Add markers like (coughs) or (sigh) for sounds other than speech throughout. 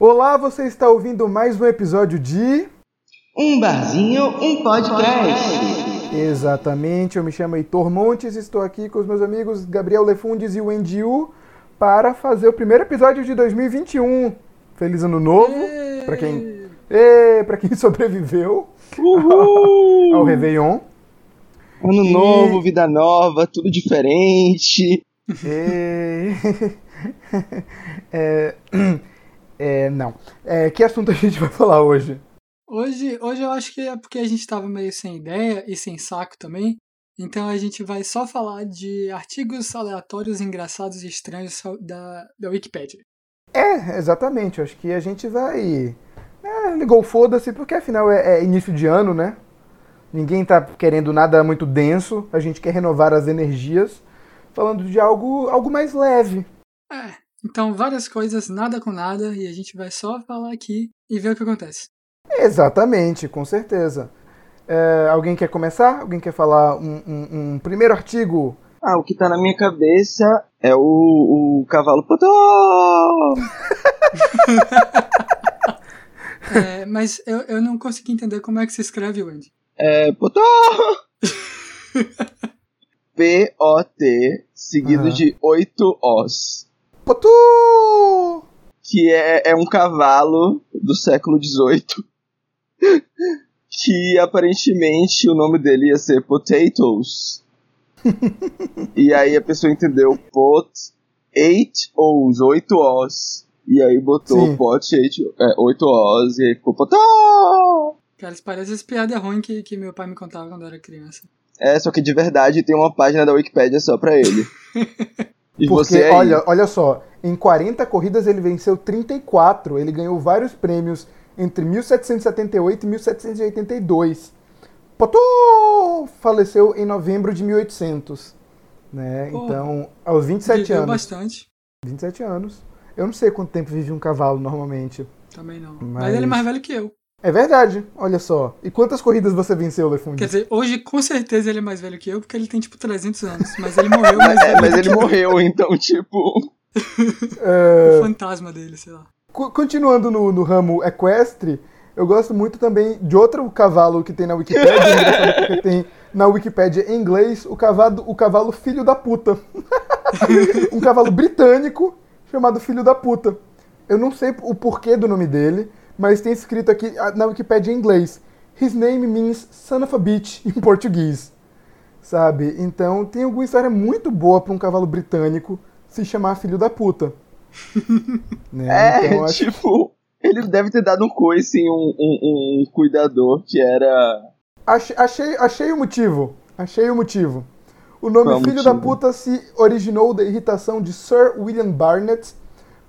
Olá, você está ouvindo mais um episódio de. Um barzinho, um podcast. Exatamente, eu me chamo Heitor Montes, estou aqui com os meus amigos Gabriel Lefundes e Wendy U para fazer o primeiro episódio de 2021. Feliz ano novo para quem, para quem (laughs) sobreviveu Uhul! ao Réveillon. Ano E- novo, vida nova, tudo diferente. E... (laughs) é... (clears throat) é, não. É, que assunto a gente vai falar hoje? Hoje, hoje eu acho que é porque a gente tava meio sem ideia e sem saco também. Então a gente vai só falar de artigos aleatórios, engraçados e estranhos da, da Wikipedia. É, exatamente. Eu acho que a gente vai. É, ligou foda-se, porque afinal é, é início de ano, né? Ninguém tá querendo nada muito denso. A gente quer renovar as energias. Falando de algo, algo mais leve. É, então várias coisas, nada com nada, e a gente vai só falar aqui e ver o que acontece. Exatamente, com certeza. É, alguém quer começar? Alguém quer falar um, um- um primeiro artigo? Ah, o que tá na minha cabeça é o, o cavalo Potó! (laughs) É, mas eu, eu não consegui entender como é que se escreve, Wendy. É Potó! (laughs) P-O-T, seguido Aham. de oito Os. Potu! Que é, é um cavalo do século XVIII. (laughs) que aparentemente o nome dele ia ser Potatoes. e aí a pessoa entendeu pot, eight O's, oito O's. E aí botou Sim. pot, eight, é, oito O's e aí ficou Potó! Cara, isso parece as piadas ruins que, que meu pai me contava quando eu era criança. É, só que de verdade tem uma página da Wikipédia só pra ele. (laughs) E Porque, você aí, olha, olha só, em 40 corridas ele venceu 34. Ele ganhou vários prêmios entre 1778 e 1782. Potô faleceu em novembro de 1800. Né? Pô, então, aos 27 Viveu anos. bastante. 27 anos. Eu não sei quanto tempo vive um cavalo normalmente. Também não. Mas- Mas ele é mais velho que eu. É verdade, olha só. E quantas corridas você venceu, Quer Lefundi? dizer, hoje com certeza ele é mais velho que eu, porque ele tem tipo 300 anos. Mas ele morreu mais É, mas ele morreu, então, tipo. (laughs) É, O fantasma dele, sei lá. Co- Continuando no, no ramo equestre, eu gosto muito também de outro cavalo que tem na Wikipédia, (laughs) engraçado porque tem na Wikipédia em inglês o cavalo, o cavalo filho da puta. (laughs) um cavalo britânico chamado filho da puta. Eu não sei o porquê do nome dele, mas tem escrito aqui ah, na Wikipédia em inglês. His name means son of a bitch (laughs) em português. Sabe? Então tem alguma história muito boa pra um cavalo britânico se chamar filho da puta. (laughs) Né? É, Então, acho tipo. Ele deve ter dado um coice em um, um, um cuidador que era. Achei, achei, achei o motivo. Achei o motivo. O nome Qual Filho da motivo? Puta se originou da irritação de Sir William Barnett,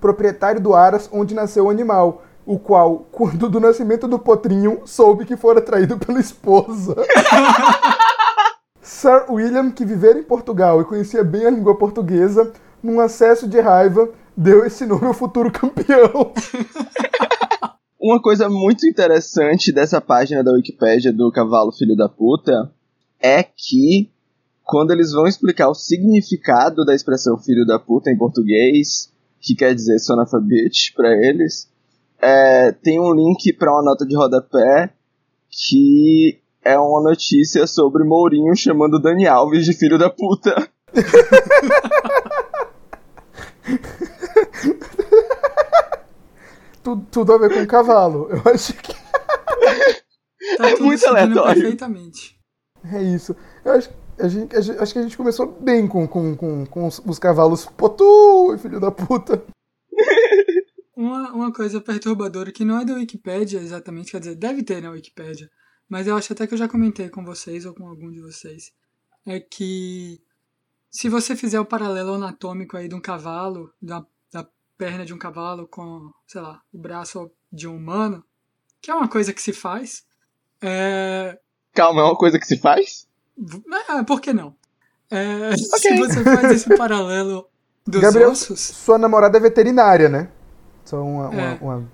proprietário do Aras onde nasceu o animal, o qual, quando do nascimento do potrinho, soube que fora traído pela esposa. (laughs) Sir William, que vivera em Portugal e conhecia bem a língua portuguesa, num acesso de raiva, deu esse nome ao futuro campeão. (laughs) Uma coisa muito interessante dessa página da Wikipédia do cavalo filho da puta é que quando eles vão explicar o significado da expressão filho da puta em português, que quer dizer son of a bitch pra eles, é, tem um link pra uma nota de rodapé que é uma notícia sobre Mourinho chamando Dani Alves de filho da puta. (laughs) tudo, tudo a ver com cavalo. Eu acho que Tá É tudo muito aleatório. perfeitamente. É isso. Eu acho, a gente, a gente- acho que a gente começou bem com, com, com, com os, os cavalos Potu, filho da puta. Uma, uma coisa perturbadora que não é da Wikipédia exatamente, quer dizer, deve ter na Wikipédia, mas eu acho até que eu já comentei com vocês ou com algum de vocês, é que se você fizer o paralelo anatômico aí de um cavalo, da, da perna de um cavalo com, sei lá, o braço de um humano, que é uma coisa que se faz, é, Calma, é uma coisa que se faz? é por que não? É, (laughs) Se você faz esse paralelo (laughs) dos Gabriel, ossos, sua namorada é veterinária, né? Só uma, uma- É. uma-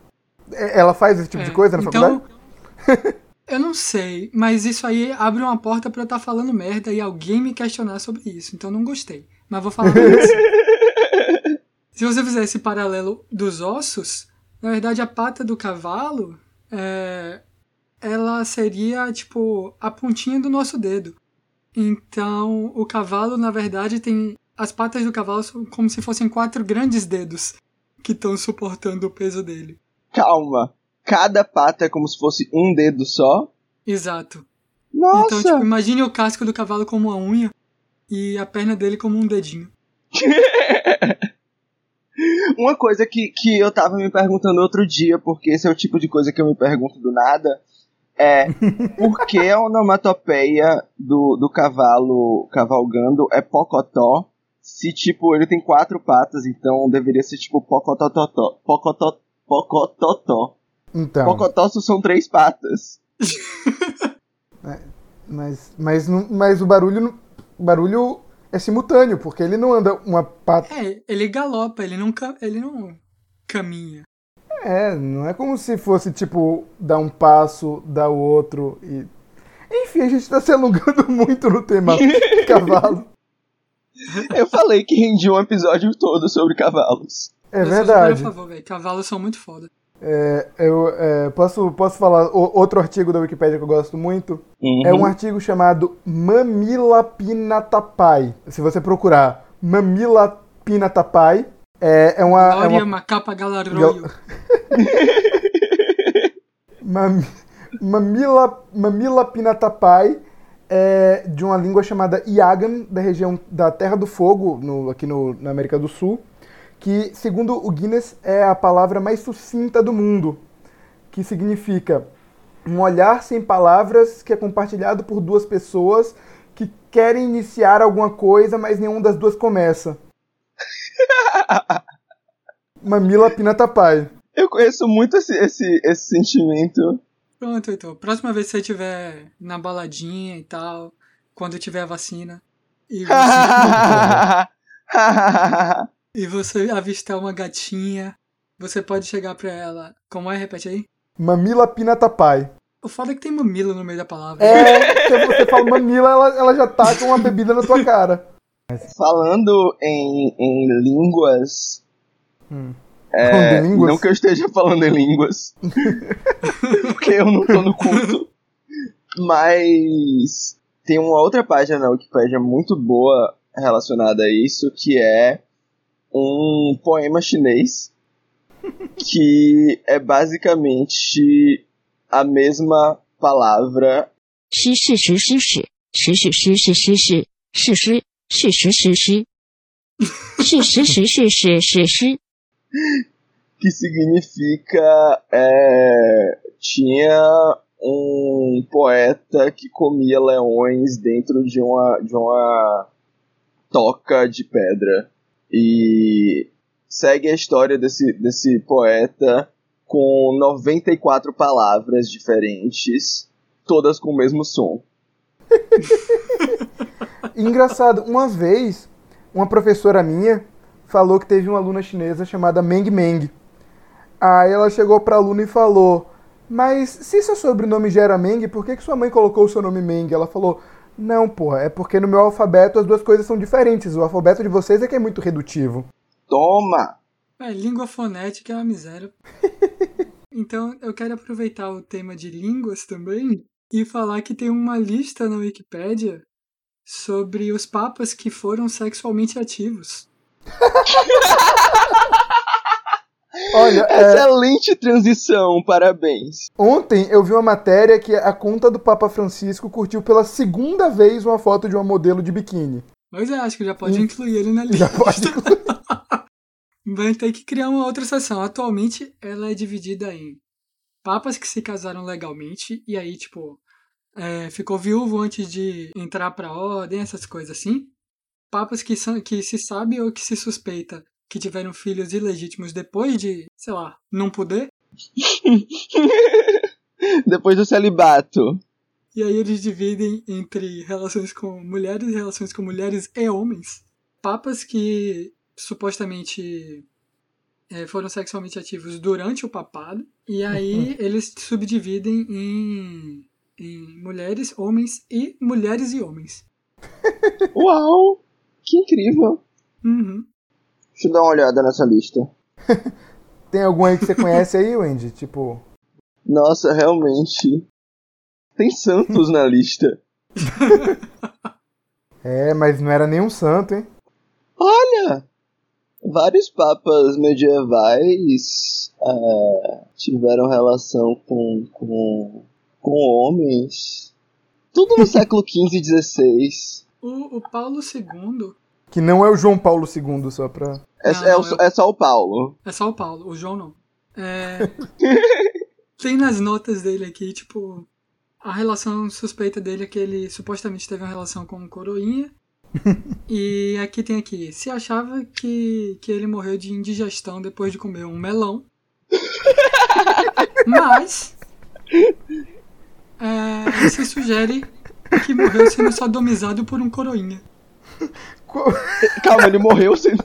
É, Ela faz esse tipo de É, coisa na então, faculdade? (laughs) Eu não sei, mas isso aí abre uma porta pra eu estar falando merda e alguém me questionar sobre isso. Então não gostei. Mas vou falar mais. (laughs) Se você fizer esse paralelo dos ossos, Na verdade, a pata do cavalo é, ela seria tipo a pontinha do nosso dedo. Então, o cavalo, na verdade, tem as patas do cavalo são como se fossem quatro grandes dedos que estão suportando o peso dele. Calma. Cada pata é como se fosse um dedo só? Exato. Nossa! Então, tipo, imagine o casco do cavalo como uma unha e a perna dele como um dedinho. (laughs) Uma coisa que, que eu tava me perguntando outro dia, porque esse é o tipo de coisa que eu me pergunto do nada, é (laughs) por que a onomatopeia do, do cavalo cavalgando é pocotó, se tipo ele tem quatro patas, então deveria ser tipo pocototó, pocotó, pocototó. Então. Pocotó são três patas. (laughs) Mas, mas, não- mas o barulho, não- o barulho é simultâneo, porque ele não anda uma pata. É, ele galopa, ele não, ca- ele não caminha. É, não é como se fosse, tipo, dar um passo, dar o outro e. Enfim, a gente tá se alongando (laughs) muito no tema (laughs) cavalo. Eu falei que rendi um episódio todo sobre cavalos. É verdade. a favor, velho. Cavalos são muito foda. É, eu é, posso, posso falar o- outro artigo da Wikipédia que eu gosto muito? É um artigo chamado Mamila Pinatapai. Se você procurar Mamila Pinatapai, é, é uma. é Glória uma Macapa Galarroio. (laughs) Mam- Mamila, Mamila Pinatapai é de uma língua chamada Iagan, da região da Terra do Fogo, no- aqui no, na América do Sul, que, segundo o Guinness, é a palavra mais sucinta do mundo, que significa um olhar sem palavras que é compartilhado por duas pessoas que querem iniciar alguma coisa, mas nenhuma das duas começa. (laughs) Mamila Pinatapai. Eu conheço muito esse, esse, esse sentimento. Pronto, então. Próxima vez que você estiver na baladinha e tal, quando tiver a vacina, e você, (laughs) e você avistar uma gatinha, você pode chegar pra ela. Como é? Repete aí. Mamila Pinatapai. O foda é que tem mamilo no meio da palavra. É, se você fala mamila, ela, ela já tá com uma bebida na tua cara. Falando em, em línguas. Hum. É, Falando em línguas? Não que eu esteja falando em línguas. (laughs) porque eu não tô no culto. Mas tem uma outra página na Wikipédia muito boa relacionada a isso, que é um poema chinês que é basicamente a mesma palavra. Que significa é, tinha um poeta que comia leões dentro de uma de uma toca de pedra e segue a história desse desse poeta com 94 palavras diferentes todas com o mesmo som (laughs) engraçado, uma vez, uma professora minha falou que teve uma aluna chinesa chamada Meng Meng. Aí ela chegou pra aluna e falou: Mas se seu sobrenome já era Meng, por que, que sua mãe colocou o seu nome Meng? Ela falou: Não, porra, é porque no meu alfabeto as duas coisas são diferentes. O alfabeto de vocês é que é muito redutivo. toma É, língua fonética é uma miséria. (laughs) então, eu quero aproveitar o tema de línguas também e falar que tem uma lista na Wikipédia sobre os papas que foram sexualmente ativos. (laughs) Olha, (laughs) é, excelente transição parabéns ontem eu vi uma matéria que a conta do Papa Francisco curtiu pela segunda vez uma foto de uma modelo de biquíni. Mas eu acho que já pode Hum. incluir ele na (laughs) lista. Já pode. (laughs) Vai ter que criar uma outra seção. Atualmente, ela é dividida em papas que se casaram legalmente e aí, tipo, é, ficou viúvo antes de entrar pra ordem, essas coisas assim. Papas que, são, que se sabe ou que se suspeita que tiveram filhos ilegítimos depois de, sei lá, não poder. (laughs) depois do celibato E aí eles dividem entre relações com mulheres e relações com mulheres e homens. Papas que supostamente eh, foram sexualmente ativos durante o papado. E aí eles subdividem em, em mulheres, homens e mulheres e homens. (laughs) Uau! Que incrível! Uhum. Deixa eu dar uma olhada nessa lista. (laughs) Tem algum aí que você conhece aí, Wendy? Tipo. Nossa, realmente. Tem Santos na lista. (laughs) É, mas não era nenhum santo, hein? Olha! Vários papas medievais é, tiveram relação com, com, com homens. Tudo no (laughs) século XV e XVI. O, o Paulo II Que não é o João Paulo II, só pra. É, Não, é, o- eu- é só o Paulo. é só o Paulo, o João não. É, (laughs) tem nas notas dele aqui, tipo, a relação suspeita dele é que ele supostamente teve uma relação com um coroinha. (laughs) e aqui tem aqui, se achava que, que ele morreu de indigestão depois de comer um melão. (laughs) Mas é, se sugere que morreu sendo sodomizado por um coroinha. (laughs) Calma, ele morreu sendo.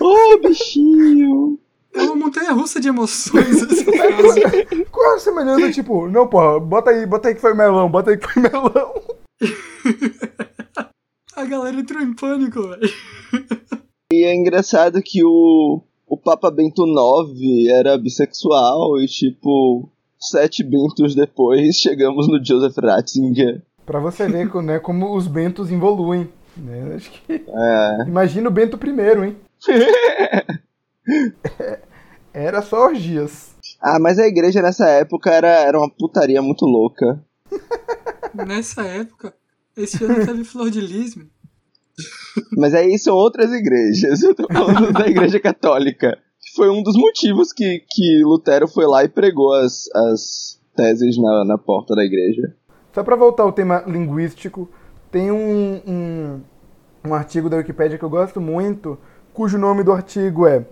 oh, (laughs) bichinho! É uma montanha russa de emoções frase. Qual a semelhança, tipo, não, porra, bota aí, bota aí que foi melão, bota aí que foi melão. (laughs) A galera entrou em pânico, velho. E é engraçado que o, o Papa Bento IX era bissexual e, tipo, sete bentos depois (laughs) chegamos no Joseph Ratzinger. Pra você ver né, como os bentos evoluem. Né? Acho que... É. Imagina o Bento I, hein? (laughs) Era só orgias. Ah, mas a igreja nessa época era, era uma putaria muito louca. (laughs) Nessa época, esse ano teve flor de lis, meu. Mas aí são outras igrejas. Eu tô falando da igreja católica. Foi um dos motivos que, que Lutero foi lá e pregou as, as teses na, na porta da igreja. Só pra voltar ao tema linguístico, tem um, um, um artigo da Wikipédia que eu gosto muito, cujo nome do artigo é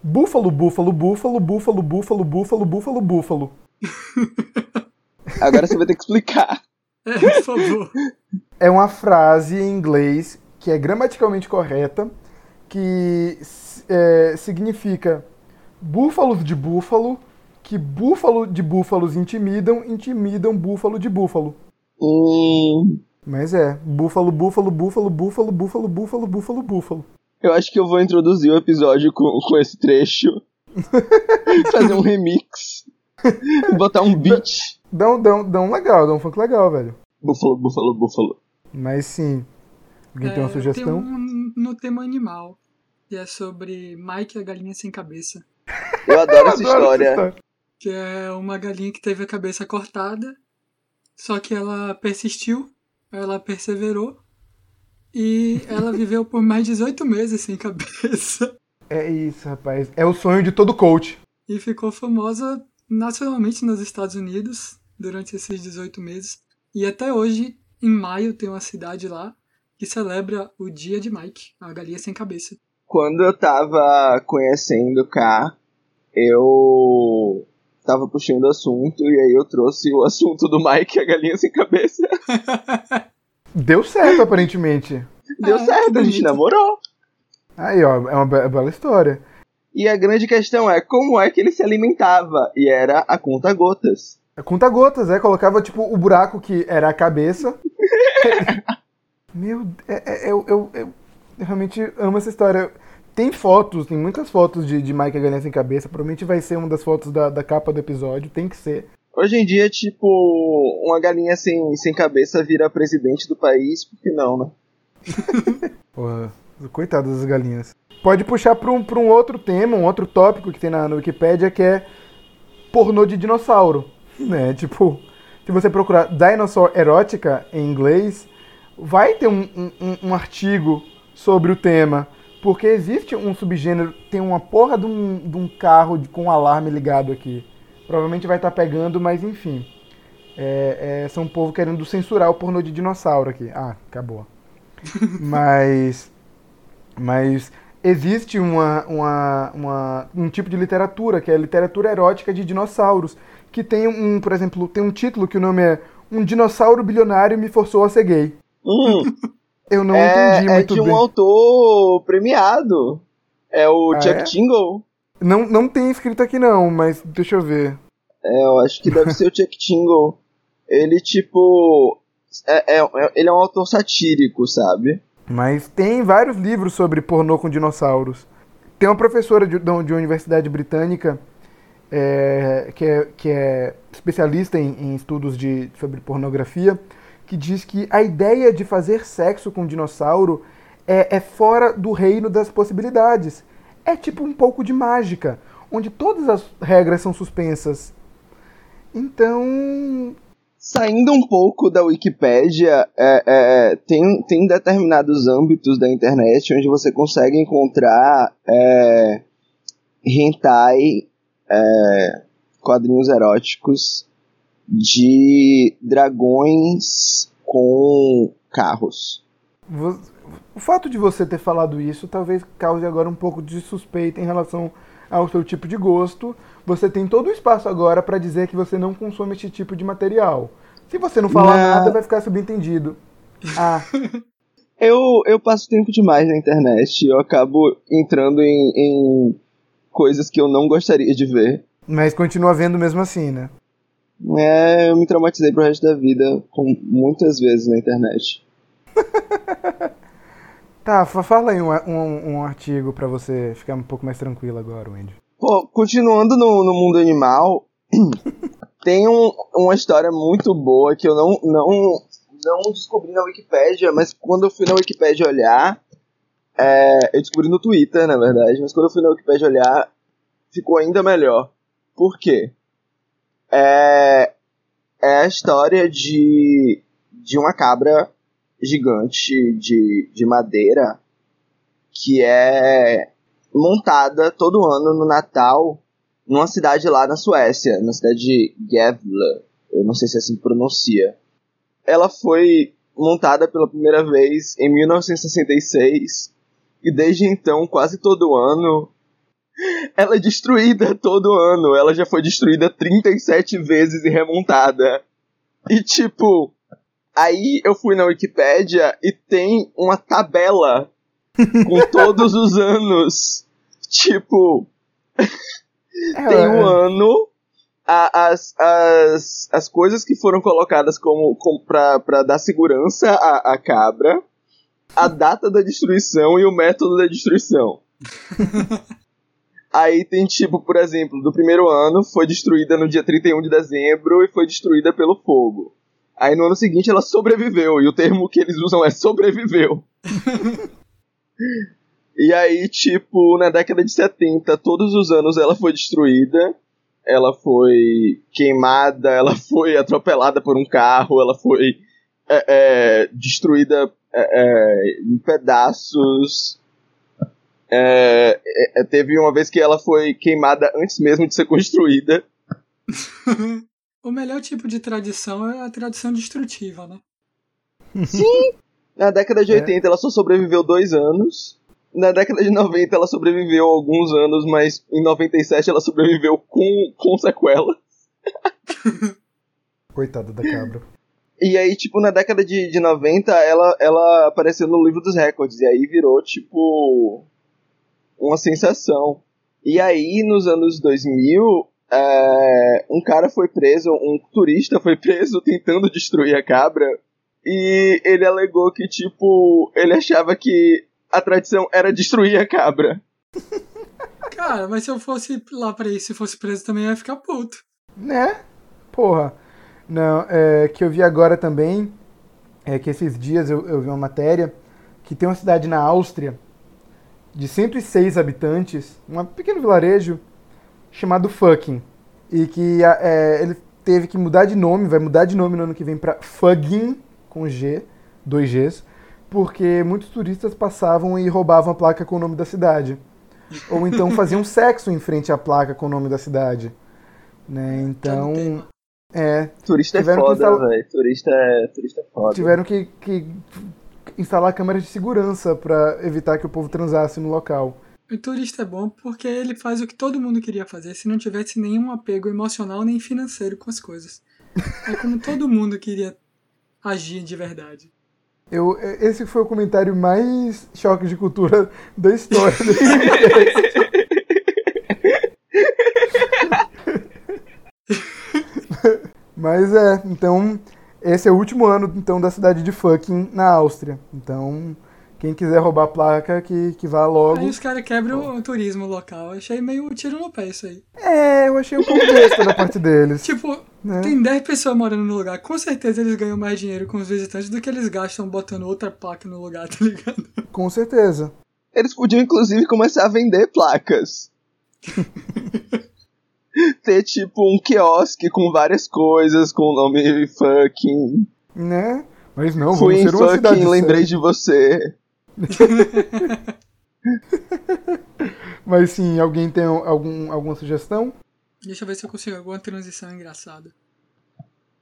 Búfalo, búfalo, búfalo, búfalo, búfalo, búfalo, búfalo, búfalo. (laughs) Agora você vai ter que explicar. (laughs) É, por favor. É uma frase em inglês que é gramaticalmente correta, que é, significa búfalos de búfalo, que búfalo de búfalos intimidam, intimidam búfalo de búfalo. Hum, Mas é, búfalo, búfalo, búfalo, búfalo, búfalo, búfalo, búfalo, búfalo. eu acho que eu vou introduzir o episódio com, com esse trecho. (laughs) Fazer um remix. Botar um beat. Dá um, dá, um, dá um legal, dá um funk legal, velho. Búfalo, búfalo, búfalo. Mas sim. Alguém tem uma É, sugestão? Tem um no tema animal, que é sobre Mike e a galinha sem cabeça. Eu adoro (laughs) essa Adoro história. Que é uma galinha que teve a cabeça cortada, só que ela persistiu, ela perseverou, e ela viveu por mais de 18 meses sem cabeça. É isso, rapaz. É o sonho de todo coach. E ficou famosa nacionalmente nos Estados Unidos durante esses 18 meses. E até hoje, em maio, tem uma cidade lá que celebra o Dia de Mike, a galinha sem cabeça. Quando eu tava conhecendo K, eu tava puxando o assunto e aí eu trouxe o assunto do Mike, a galinha sem cabeça. (laughs) Deu certo, aparentemente. Deu Ah, certo, a gente bonito. namorou. Aí, ó, é uma be- bela história. E a grande questão é como é que ele se alimentava? E era a conta gotas. Conta gotas, é. Colocava, tipo, o buraco que era a cabeça. (laughs) Meu, é, é- eu, eu, eu realmente amo essa história. Tem fotos, tem muitas fotos de, de Mike a Galinha Sem Cabeça. Provavelmente vai ser uma das fotos da, da capa do episódio. Tem que ser. Hoje em dia, tipo, uma galinha sem, sem cabeça vira presidente do país, por que não, né? (laughs) Porra, coitado das galinhas. Pode puxar pra um, pra um outro tema, um outro tópico que tem na, na Wikipédia, que é pornô de dinossauro. Né? Tipo, se você procurar dinosaur erótica em inglês, vai ter um- um, um artigo sobre o tema. Porque existe um subgênero, tem uma porra de um, de um carro de- com um alarme ligado aqui. Provavelmente vai estar pegando, mas enfim. É, é, são um povo querendo censurar o pornô de dinossauro aqui. Ah, acabou. (laughs) mas. Mas existe uma, uma, uma- um tipo de literatura, que é a literatura erótica de dinossauros, que tem um, por exemplo, tem um título que o nome é Um dinossauro bilionário me forçou a ser gay. Hum, (laughs) Eu não é, entendi é muito de um bem. autor premiado. É o Ah, Chuck é? Tingle. Não, não tem escrito aqui não, mas deixa eu ver. É, eu acho que deve ser o Chuck Tingle. Ele, tipo. É, é- é- ele é um autor satírico, sabe? Mas tem vários livros sobre pornô com dinossauros. Tem uma professora de, de uma universidade britânica é, que, é, que é especialista em, em estudos de, sobre pornografia, que diz que a ideia de fazer sexo com um dinossauro é, é fora do reino das possibilidades. É tipo um pouco de mágica, onde todas as regras são suspensas. Então, Saindo um pouco da Wikipédia, é, é, tem, tem determinados âmbitos da internet onde você consegue encontrar é, hentai, é, quadrinhos eróticos de dragões com carros. O fato de você ter falado isso talvez cause agora um pouco de suspeita em relação ao seu tipo de gosto. Você tem todo o espaço agora para dizer que você não consome esse tipo de material. Se você não falar não. nada, vai ficar subentendido. Ah. (laughs) eu, eu passo tempo demais na internet. Eu acabo entrando em, em coisas que eu não gostaria de ver. Mas continua vendo mesmo assim, né? É, eu me traumatizei pro resto da vida com muitas vezes na internet. (laughs) tá, fala aí um, um, um artigo para você ficar um pouco mais tranquilo agora, Wendy. Pô, continuando no, no mundo animal, (laughs) tem um, uma história muito boa que eu não, não, não descobri na Wikipédia, mas quando eu fui na Wikipédia olhar, é, eu descobri no Twitter, na verdade, mas quando eu fui na Wikipédia olhar, ficou ainda melhor. Por quê? É, é a história de, de uma cabra gigante de, de madeira que é montada todo ano no Natal numa cidade lá na Suécia, na cidade de Gävle. Eu não sei se é assim pronuncia. Ela foi montada pela primeira vez em 1966 e desde então, quase todo ano, ela é destruída todo ano. Ela já foi destruída 37 vezes e remontada. E tipo, aí eu fui na Wikipédia e tem uma tabela (laughs) com todos os anos. Tipo, é, tem um ano, as, as, as coisas que foram colocadas como, como pra, pra dar segurança à, à cabra, a data da destruição e o método da destruição. (laughs) Aí tem tipo, por exemplo, do primeiro ano foi destruída no dia 31 de dezembro e foi destruída pelo fogo. Aí no ano seguinte ela sobreviveu, e o termo que eles usam é sobreviveu. (laughs) e aí, tipo, na década de 70, todos os anos ela foi destruída, ela foi queimada, ela foi atropelada por um carro, ela foi é, é, destruída é, é em pedaços. É, é, teve uma vez que ela foi queimada antes mesmo de ser construída. (laughs) o melhor tipo de tradição é a tradição destrutiva, né? Sim! Na década de 80 ela só sobreviveu dois anos. Na década de 90 ela sobreviveu alguns anos, mas em 97 ela sobreviveu com, com sequela. (laughs) Coitada da cabra. E aí, tipo, na década de, de 90, ela, ela apareceu no livro dos recordes. E aí virou, tipo, uma sensação. E aí, nos anos 2000, é, um cara foi preso, um turista foi preso tentando destruir a cabra. E ele alegou que, tipo, ele achava que a tradição era destruir a cabra. (laughs) Cara, mas se eu fosse lá pra isso, se fosse preso também, eu ia ficar puto. Né? Porra. Não, é, que eu vi agora também é que esses dias eu, eu vi uma matéria que tem uma cidade na Áustria de 106 habitantes, um pequeno vilarejo chamado Fucking. E que é, ele teve que mudar de nome, vai mudar de nome no ano que vem para Fugging, com G, dois Gs, porque muitos turistas passavam e roubavam a placa com o nome da cidade. Ou então faziam (laughs) sexo em frente à placa com o nome da cidade. Né? Então. É. Turista é foda, instala... velho. Turista é, turista é foda. Tiveram que, que instalar câmeras de segurança para evitar que o povo transasse no local. O turista é bom porque ele faz o que todo mundo queria fazer se não tivesse nenhum apego emocional nem financeiro com as coisas. É como todo mundo queria agir de verdade. Eu, esse foi o comentário mais choque de cultura da história (laughs) Mas é, então esse é o último ano então da cidade de Fucking na Áustria. Então, Quem quiser roubar a placa, que, que vá logo. Aí os caras quebram o turismo local. Achei meio tiro no pé isso aí. É, eu achei um pouco besta da parte deles. (laughs) Tipo, né? tem 10 pessoas morando no lugar. Com certeza eles ganham mais dinheiro com os visitantes do que eles gastam botando outra placa no lugar, (laughs) tá ligado? Com certeza. Eles podiam, inclusive, começar a vender placas. (laughs) Ter, tipo, um quiosque com várias coisas, com o nome fucking. Né? Mas não, vamos Queen ser uma cidade fucking, lembrei séria. de você. (laughs) Mas sim, alguém tem algum, alguma sugestão? Deixa eu ver se eu consigo alguma transição engraçada.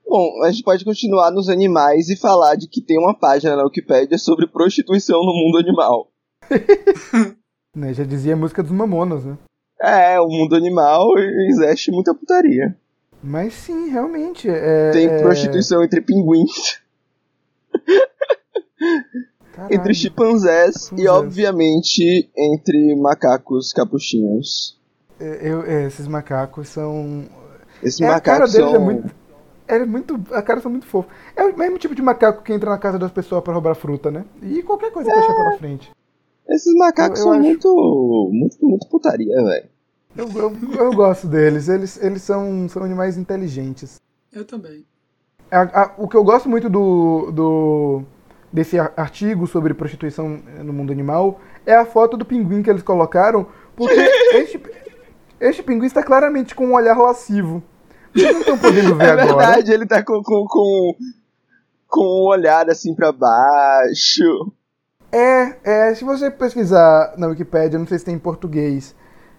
Bom, a gente pode continuar nos animais e falar de que tem uma página na Wikipédia sobre prostituição no mundo animal. (laughs) Né, já dizia a música dos Mamonas, né? É, o mundo animal existe muita putaria. Mas sim, realmente. É, Tem é- prostituição entre pinguins, Caralho. entre chimpanzés e, obviamente, entre macacos capuchinhos. É, eu- é, esses macacos são. Esses É, macacos são. é muito. É muito. A cara são muito fofos. É o mesmo tipo de macaco que entra na casa das pessoas pra roubar fruta, né? E qualquer coisa que achar pela frente. Esses macacos Eu- eu são acho- muito, muito. Muito putaria, velho. Eu, eu, eu gosto deles. Eles, eles são, são animais inteligentes. Eu também. A- a- o que eu gosto muito do, do desse ar- artigo sobre prostituição no mundo animal é a foto do pinguim que eles colocaram, porque (laughs) este, este pinguim está claramente com um olhar lascivo. Vocês não estão podendo ver É agora. verdade, ele tá com, com, com, com um olhar assim pra baixo. É, é, se você pesquisar na Wikipédia, não sei se tem em português,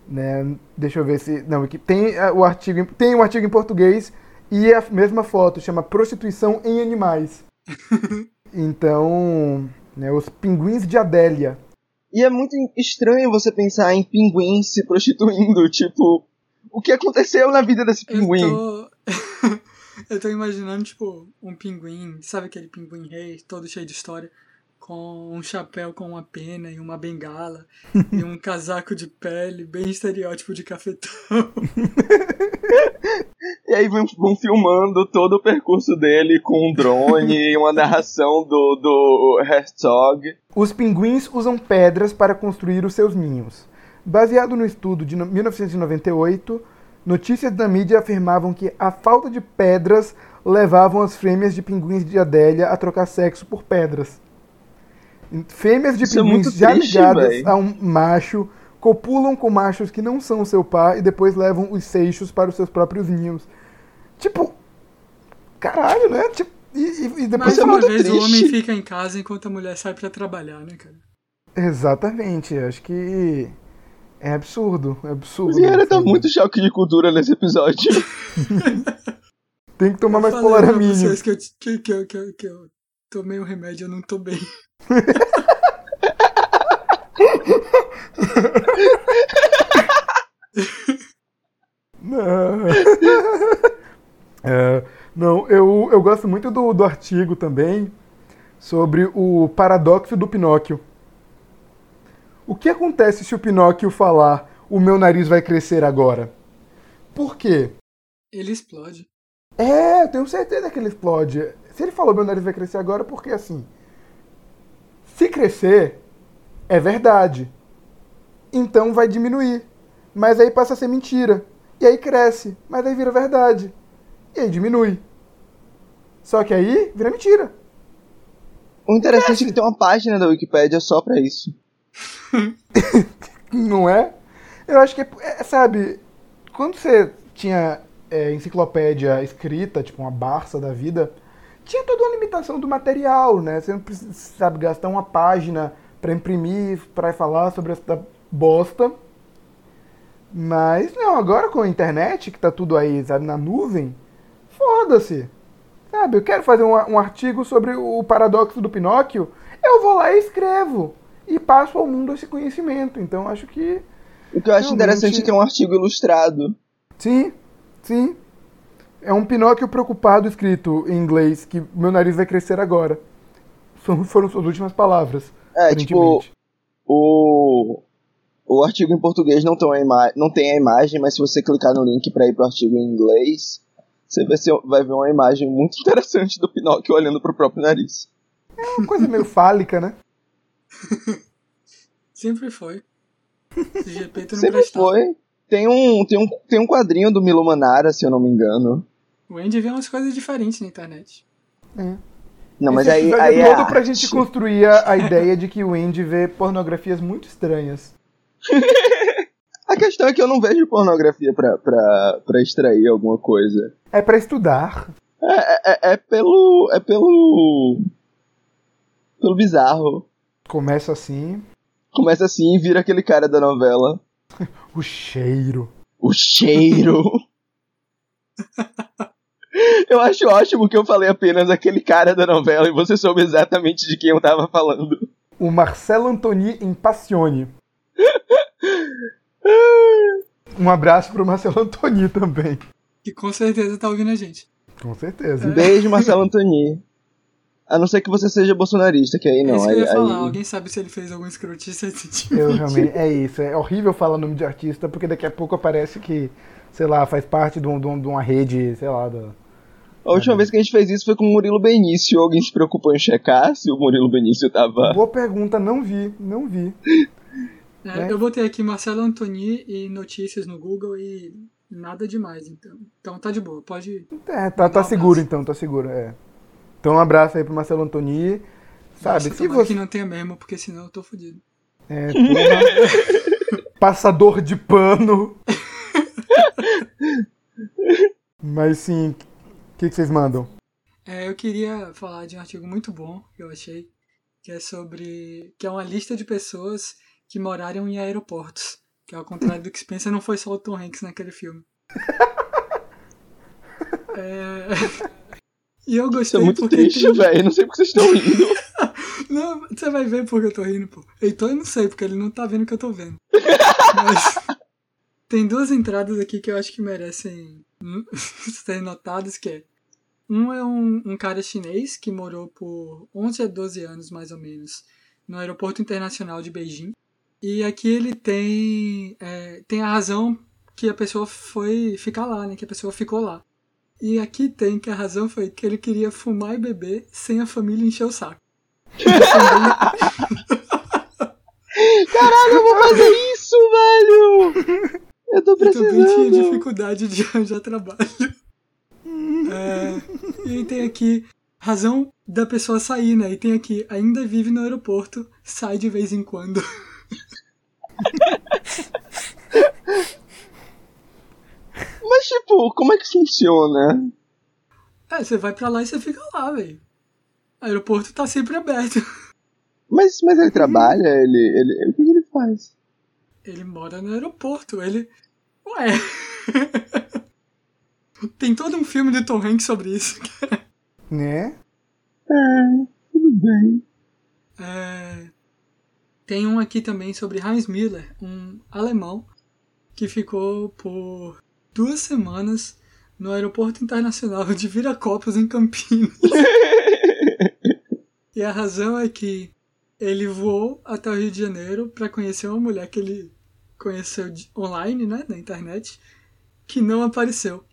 né? Deixa eu ver se Wiki tem ah, o artigo, em- tem um artigo em português e a mesma foto chama prostituição em animais. (laughs) então, né, os pinguins de Adélia. E é muito estranho você pensar em pinguim se prostituindo, (laughs) tipo, o que aconteceu na vida desse Eu pinguim? tô. (laughs) eu tô imaginando, tipo, um pinguim, sabe aquele pinguim rei, todo cheio de história, com um chapéu com uma pena e uma bengala, (laughs) e um casaco de pele, bem estereótipo de cafetão. E aí vão, vão filmando todo o percurso dele com um drone e uma narração do, do Herzog. Os pinguins usam pedras para construir os seus ninhos. Baseado no estudo de no- 1998, notícias da mídia afirmavam que a falta de pedras levavam as fêmeas de pinguins de Adélia a trocar sexo por pedras. Fêmeas de Isso é pinguins muito já triste, ligadas véi. a um macho copulam com machos que não são seu par e depois levam os seixos para os seus próprios ninhos. Tipo, caralho, né? Tipo, e, e- depois Mais é uma vez o triste. homem fica em casa enquanto a mulher sai pra trabalhar, né, cara? Exatamente, acho que é absurdo, é absurdo. O Vieira tá absurdo. muito choque de cultura nesse episódio. (laughs) Tem que tomar Eu mais vocês que eu, que, que, que, que eu tomei um remédio, eu não tô bem. Não, (laughs) É, não eu, eu gosto muito do, do artigo também sobre o paradoxo do Pinóquio. O que acontece se o Pinóquio falar o meu nariz vai crescer agora? Por quê? Ele explode. É, eu tenho certeza que ele explode. Se ele falou meu nariz vai crescer agora, porque assim. Se crescer, é verdade. Então vai diminuir. Mas aí passa a ser mentira. E aí cresce. Mas aí vira verdade. E aí diminui. Só que aí vira mentira. O interessante é que tem uma página da Wikipédia só pra isso. (laughs) Não é? Eu acho que, é, sabe, quando você tinha é, enciclopédia escrita, tipo uma Barça da vida, tinha toda uma limitação do material, né? Você não precisa, sabe, gastar uma página pra imprimir, pra falar sobre essa bosta. Mas, não, agora com a internet, que tá tudo aí, sabe, na nuvem, foda-se. Sabe, eu quero fazer um, um artigo sobre o paradoxo do Pinóquio, eu vou lá e escrevo. E passo ao mundo esse conhecimento. Então, acho que O que eu acho Realmente- interessante é que é um artigo ilustrado. Sim, sim. É um Pinóquio preocupado escrito em inglês que meu nariz vai crescer agora. São- Foram suas últimas palavras. É, tipo, o, o artigo em português não tem, a ima- não tem a imagem, mas se você clicar no link pra ir pro artigo em inglês, você vai, ser- vai ver uma imagem muito (laughs) interessante do Pinóquio olhando pro próprio nariz. É uma coisa meio fálica, né? (laughs) Sempre foi. Esse GP não Sempre prestava. foi. Tem um, tem, um, tem um quadrinho do Milo Manara, se eu não me engano. O Andy vê umas coisas diferentes na internet. Não, mas Esse aí, aí é é todo pra gente construir a, a ideia de que o Andy vê pornografias muito estranhas. (laughs) A questão é que eu não vejo pornografia pra, pra, pra extrair alguma coisa. É pra estudar. É, é, é pelo. É pelo. Pelo bizarro. Começa assim, Começa assim e vira aquele cara da novela. (laughs) o cheiro. O cheiro. (laughs) Eu acho ótimo que eu falei apenas aquele cara da novela e você soube exatamente de quem eu tava falando. O Marcelo Antoni em Passione. (laughs) Um abraço pro Marcelo Antoni também. Que com certeza tá ouvindo a gente. Com certeza. Beijo, Marcelo Antoni. A não ser que você seja bolsonarista, que aí é não. isso que eu Aí, ia falar. aí- Alguém sabe se ele fez alguma escrotice recentemente? Eu realmente. É isso. É horrível falar nome de artista, porque daqui a pouco aparece que, sei lá, faz parte de, um- de um- de uma rede, sei lá, da. A última vez que a gente fez isso foi com o Murilo Benício. Alguém se preocupou em checar se o Murilo Benício tava. Boa pergunta, não vi, não vi. É, (laughs) É. Eu botei aqui Marcelo Antoni e notícias no Google e nada demais, então. Então tá de boa, pode. É, tá, tá Um seguro então, tá seguro, é. Então um abraço aí pro Marcelo Antoni. Sabe, Nossa, se você. que não tenha mesmo, porque senão eu tô fudido. É, porra. (laughs) Passador de pano. (laughs) Mas sim, que, que vocês mandam? É, eu queria falar de um artigo muito bom que eu achei, que é sobre. que é uma lista de pessoas que moraram em aeroportos. Que ao contrário do que se pensa, não foi só o Tom Hanks naquele filme. (laughs) É... E eu Isso gostei é muito porque triste, tem... velho. Não sei porque vocês estão rindo. (laughs) Não, você vai ver porque eu tô rindo, pô. Heitor eu não sei, porque ele não tá vendo o que eu tô vendo. Mas (laughs) tem duas entradas aqui que eu acho que merecem hum, ser notadas, que é um é um, um cara chinês que morou por 11 a 12 anos, mais ou menos, no aeroporto internacional de Beijing. E aqui ele tem, é, tem a razão que a pessoa foi ficar lá, né? Que a pessoa ficou lá. E aqui tem que a razão foi que ele queria fumar e beber sem a família encher o saco. (laughs) Caralho, eu vou fazer isso, velho! Eu tô E também tinha precisando. dificuldade de arranjar trabalho. É, e aí tem aqui razão da pessoa sair, né? E tem aqui, ainda vive no aeroporto, sai de vez em quando. (laughs) Mas, tipo, como é que funciona? É, você vai pra lá e você fica lá, velho. O aeroporto tá sempre aberto. Mas, mas ele trabalha? Ele, ele, o que que ele faz? Ele mora no aeroporto, ele. Ué. Tem todo um filme do Tom Hanks sobre isso. Né? É, tudo bem. É, Tem um aqui também sobre Heinz Miller, um alemão que ficou por duas semanas no aeroporto internacional de Viracopos, em Campinas. (laughs) e a razão é que ele voou até o Rio de Janeiro para conhecer uma mulher que ele conheceu de- online, né, na internet, que não apareceu.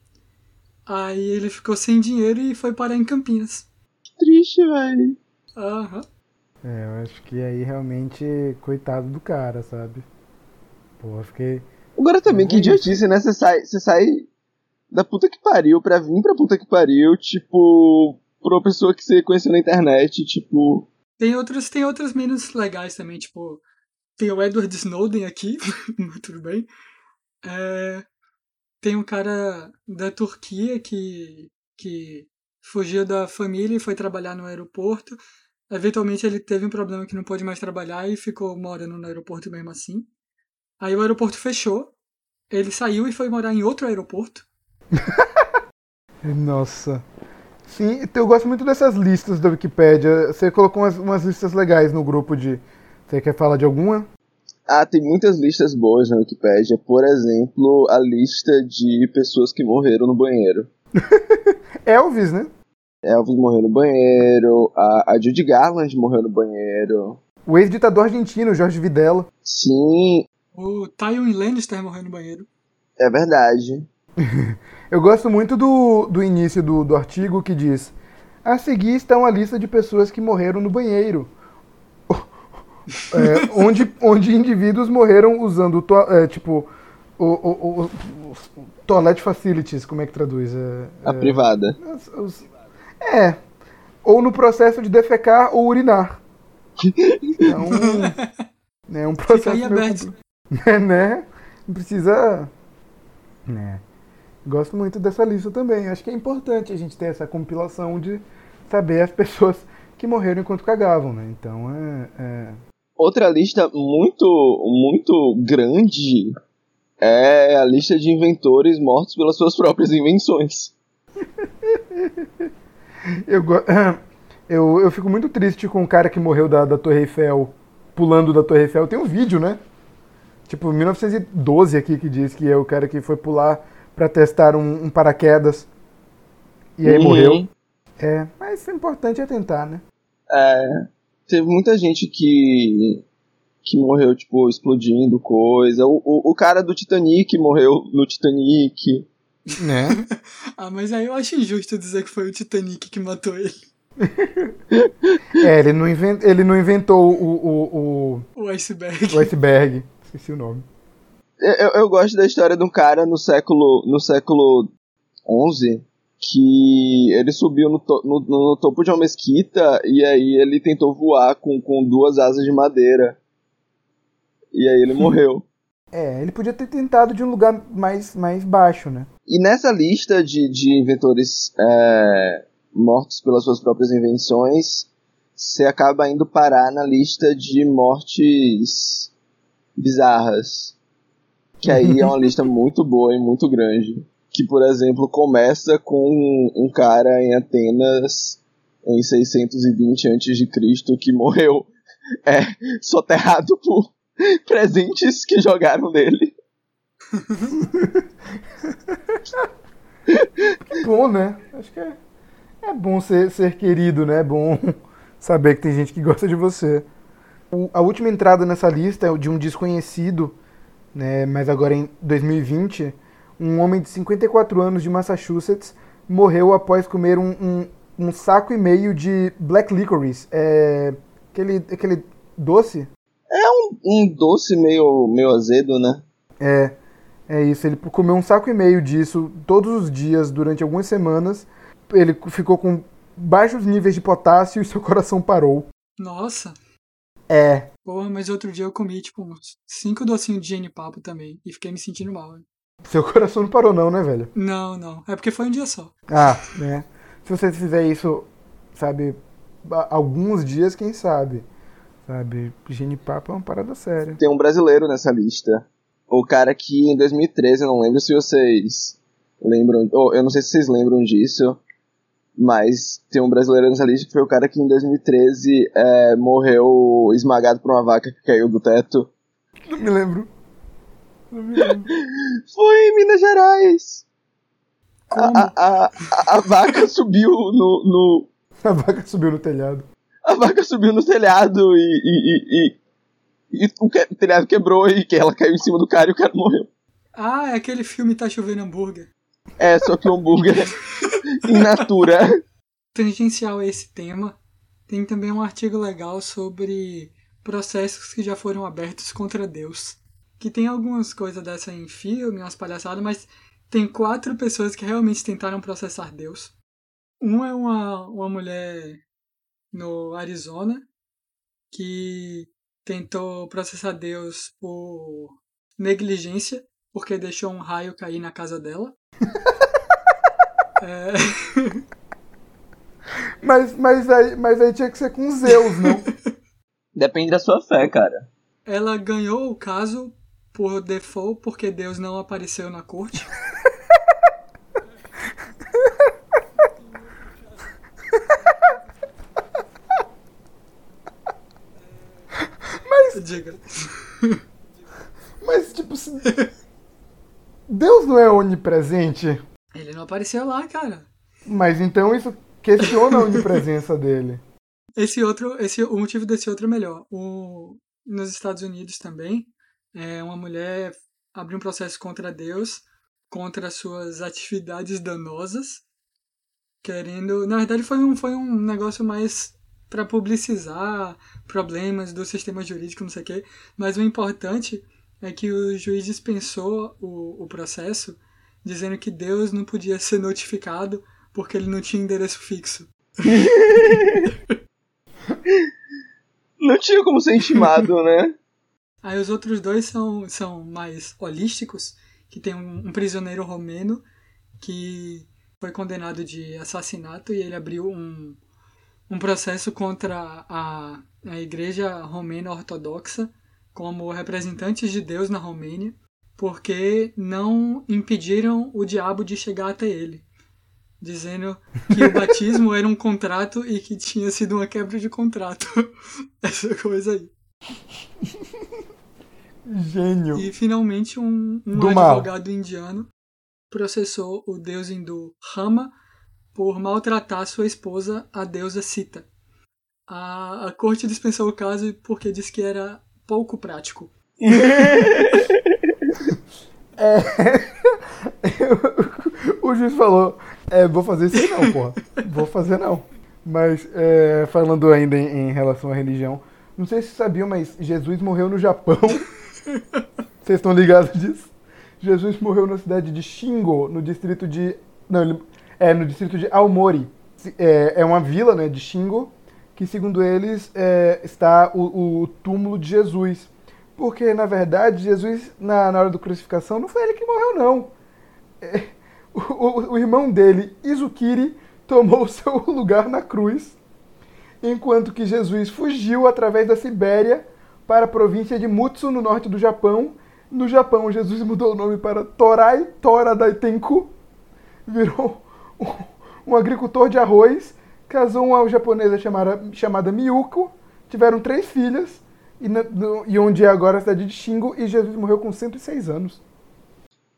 Aí ele ficou sem dinheiro e foi parar em Campinas. Triste, velho. Aham. É, eu acho que aí realmente, coitado do cara, sabe? Pô, eu fiquei. Agora também, que isso. idiotice, né? Você sai, você sai da puta que pariu pra vir pra puta que pariu, tipo, pra uma pessoa que você conheceu na internet, tipo. Tem outras, tem outras menos legais também, tipo, tem o Edward Snowden aqui, (laughs) tudo bem. É, tem um cara da Turquia que, que fugiu da família e foi trabalhar no aeroporto. Eventualmente ele teve um problema que não pôde mais trabalhar e ficou morando no aeroporto mesmo assim. Aí o aeroporto fechou, ele saiu e foi morar em outro aeroporto. (laughs) Nossa. Sim, eu gosto muito dessas listas da Wikipédia. Você colocou umas, umas listas legais no grupo de. Você quer falar de alguma? Ah, tem muitas listas boas na Wikipédia. Por exemplo, a lista de pessoas que morreram no banheiro. (laughs) Elvis, né? Elvis morreu no banheiro, a, a Judy Garland morreu no banheiro. O ex-ditador argentino, Jorge Videla. Sim, O Tywin Lannister morreu no banheiro. é verdade. (laughs) Eu gosto muito do, do início do, do artigo que diz: A seguir está uma lista de pessoas que morreram no banheiro. É, onde, onde indivíduos morreram usando, to, é, tipo, o, o, o, o, toilet facilities, como é que traduz? É, A privada. os- os- é, ou no processo de defecar ou urinar. Então, (laughs) é um processo aí meio compli- (laughs) né? Não precisa... Né. Gosto muito dessa lista também. Acho que é importante a gente ter essa compilação de saber as pessoas que morreram enquanto cagavam, né? Então é. é- Outra lista muito, muito grande é a lista de inventores mortos pelas suas próprias invenções. (laughs) Eu, (coughs) eu, eu fico muito triste com o cara que morreu da, da Torre Eiffel, pulando da Torre Eiffel. Tem um vídeo, né? Tipo, 1912 aqui que diz que é o cara que foi pular pra testar um, um paraquedas. E aí Uhum. morreu. É, mas o importante é tentar, né? É, teve muita gente que que morreu, tipo, explodindo coisa. O, o, o cara do Titanic morreu no Titanic. Né? (laughs) Ah, mas aí eu acho injusto dizer que foi o Titanic que matou ele. É, ele não, inven- ele não inventou o, o, O iceberg. o, o iceberg. Esqueci o nome. Eu, eu gosto da história de um cara no século no século 11 que ele subiu no, to- no- no topo de uma mesquita e aí ele tentou voar com, com duas asas de madeira. E aí ele (laughs) morreu. É, ele podia ter tentado de um lugar mais, mais baixo, né? E nessa lista de, de inventores é, mortos pelas suas próprias invenções, você acaba indo parar na lista de mortes bizarras. Que aí é uma (laughs) lista muito boa e muito grande. Que, por exemplo, começa com um cara em Atenas em 620 a.C. que morreu é, soterrado por presentes que jogaram nele. (laughs) Bom, né? Acho que é, é bom ser, ser querido, né? É bom (laughs) saber que tem gente que gosta de você. O- a última entrada nessa lista é de um desconhecido, né? Mas agora em 2020, um homem de 54 anos de Massachusetts morreu após comer um, um, um saco e meio de black licorice. É, aquele, aquele doce? Um doce meio, meio azedo, né? É, é isso. Ele comeu um saco e meio disso todos os dias durante algumas semanas. Ele ficou com baixos níveis de potássio e seu (laughs) coração parou. Nossa. É. Porra, mas outro dia eu comi, tipo, uns cinco docinhos de genipapo também. E fiquei me sentindo mal. né? Seu coração não parou, não, né, velho? Não, não. É porque foi um dia só. Ah, né? Se você fizer isso, sabe, alguns dias, quem sabe? Sabe, genipapo é uma parada séria. Tem um brasileiro nessa lista. O cara que em 2013, eu não lembro se vocês lembram, ou eu não sei se vocês lembram disso, mas tem um brasileiro nessa lista que foi o cara que em 2013 é, morreu esmagado por uma vaca que caiu do teto. Não me lembro. (laughs) Foi em Minas Gerais! A, a, a, a- a vaca subiu no, no. (laughs) A vaca subiu no telhado. A vaca subiu no telhado e. e, e, e- e o, que- o telhado quebrou e que ela caiu em cima do cara e o cara morreu. Ah, é aquele filme Tá Chovendo Hambúrguer. É, só que o hambúrguer (laughs) in natura. Tangencial a esse tema, tem também um artigo legal sobre processos que já foram abertos contra Deus. Que tem algumas coisas dessa em filme, umas palhaçadas, mas tem quatro pessoas que realmente tentaram processar Deus. Uma é uma, uma mulher no Arizona que tentou processar Deus por negligência, porque deixou um raio cair na casa dela. (laughs) É, (laughs) Mas, mas, aí, mas aí tinha que ser com Zeus, não? Depende da sua fé, cara. ela ganhou o caso por default porque Deus não apareceu na corte. Mas, Diga. mas tipo, se... Deus não é onipresente? Ele não apareceu lá, cara. Mas então isso questiona a onipresença dele. Esse outro, esse, o motivo desse outro é melhor. O, nos Estados Unidos também, é, uma mulher abriu um processo contra Deus, contra suas atividades danosas, querendo. Na verdade, foi um, foi um negócio mais para publicizar problemas do sistema jurídico, não sei o quê. Mas o importante é que o juiz dispensou o, o processo, dizendo que Deus não podia ser notificado porque ele não tinha endereço fixo. (laughs) Não tinha como ser intimado, né? Aí os outros dois são, são mais holísticos, que tem um, um prisioneiro romeno que foi condenado de assassinato e ele abriu um, um processo contra a, a Igreja Romena Ortodoxa como representantes de Deus na Romênia, porque não impediram o diabo de chegar até ele, dizendo que o (laughs) batismo era um contrato e que tinha sido uma quebra de contrato. (laughs) Essa coisa aí. (laughs) Gênio. E finalmente um, um Do mal. advogado indiano processou o deus hindu Rama por maltratar sua esposa, a deusa Sita. A, a corte dispensou o caso porque disse que era pouco prático. (laughs) (laughs) o juiz falou: é, vou fazer isso não, porra. Vou fazer não. Mas, é, falando ainda em, em relação à religião, não sei se vocês sabiam, mas Jesus morreu no Japão. (laughs) Vocês estão ligados disso? Jesus morreu na cidade de Shingo, no distrito de. Não, ele, é, no distrito de Aomori. É, é uma vila, né, de Shingo, que segundo eles é, está o, o túmulo de Jesus. Porque, na verdade, Jesus, na, na hora da crucificação, não foi ele que morreu, não. É, o, o- o irmão dele, Izukiri, tomou o seu (laughs) lugar na cruz, enquanto que Jesus fugiu através da Sibéria para a província de Mutsu, no norte do Japão. No Japão, Jesus mudou o nome para Torai Tora Daitenku, virou (laughs) um, agricultor de arroz, casou uma japonesa chamada, chamada Miyuko, tiveram três filhas, e, no- e onde é agora a cidade de Shingo, e Jesus morreu com 106 anos.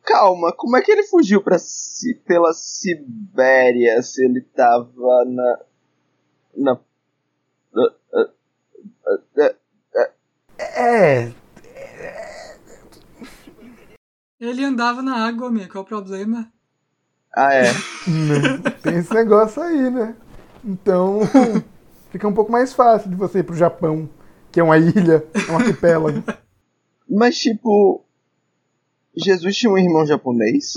Calma, como é que ele fugiu pra, Si- pela Sibéria se ele tava na. na. Ah, ah, ah, ah, É, Ele andava na água, minha, qual o problema? Ah, é. né? tem esse negócio aí, né? Então, fica um pouco mais fácil de você ir pro Japão, que é uma ilha, é um arquipélago. Mas, tipo. Jesus tinha um irmão japonês?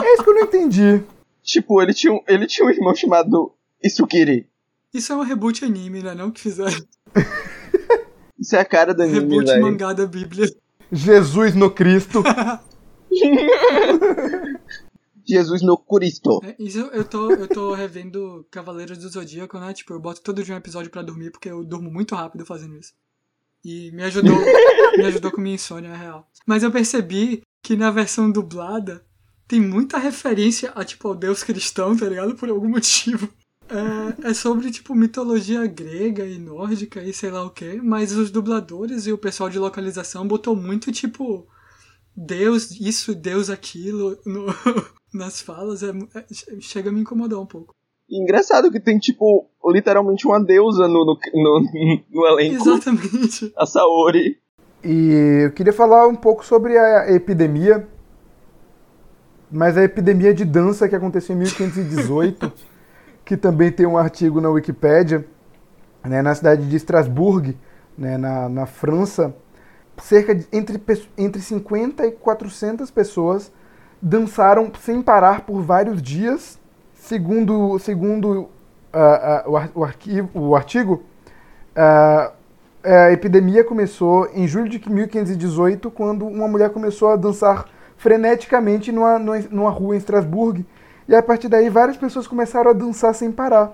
É isso que eu não entendi. tipo, ele tinha, um, ele tinha um irmão chamado Isukiri. Isso é um reboot anime, né? Não que fizeram (laughs) Isso é a cara do anime, reboot velho. mangá da Bíblia. Jesus no Cristo. (laughs) Jesus no Cristo. É, isso eu- tô, eu tô revendo Cavaleiros do Zodíaco, né? Tipo, eu boto todo dia um episódio pra dormir, porque eu durmo muito rápido fazendo isso. E me ajudou, (laughs) me ajudou com minha insônia, é real. Mas eu percebi que na versão dublada tem muita referência a, tipo, ao deus cristão, tá ligado? Por algum motivo. É, é sobre, tipo, mitologia grega e nórdica e sei lá o que, mas os dubladores e o pessoal de localização botou muito, tipo, Deus isso, Deus aquilo no- (laughs) nas falas. É, é- chega a me incomodar um pouco. Engraçado que tem, tipo, literalmente uma deusa no, no, no, (laughs) no elenco. Exatamente. A Saori. E eu queria falar um pouco sobre a epidemia, mas a epidemia de dança que aconteceu em 1518, (laughs) que também tem um artigo na Wikipédia, né, na cidade de Estrasburgo, né, na, na França, cerca de entre, entre 50 e 400 pessoas dançaram sem parar por vários dias, segundo, segundo ah, ah, o, ar- o arquivo, o artigo, ah, a epidemia começou em julho de 1518, quando uma mulher começou a dançar freneticamente numa, numa rua em Estrasburgo. E a partir daí várias pessoas começaram a dançar sem parar.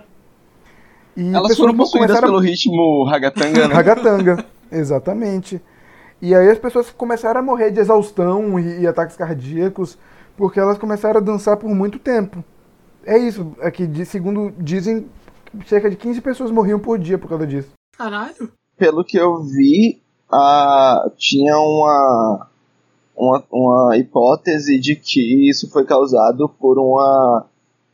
E Elas pessoas foram possuídas começaram pelo ritmo ragatanga, né? (laughs) Ragatanga, exatamente. E aí as pessoas começaram a morrer de exaustão e, e ataques cardíacos, porque elas começaram a dançar por muito tempo. É isso, aqui, de, segundo dizem, cerca de 15 pessoas morriam por dia por causa disso. Caralho. Pelo que eu vi, ah, tinha uma, uma, uma hipótese de que isso foi causado por uma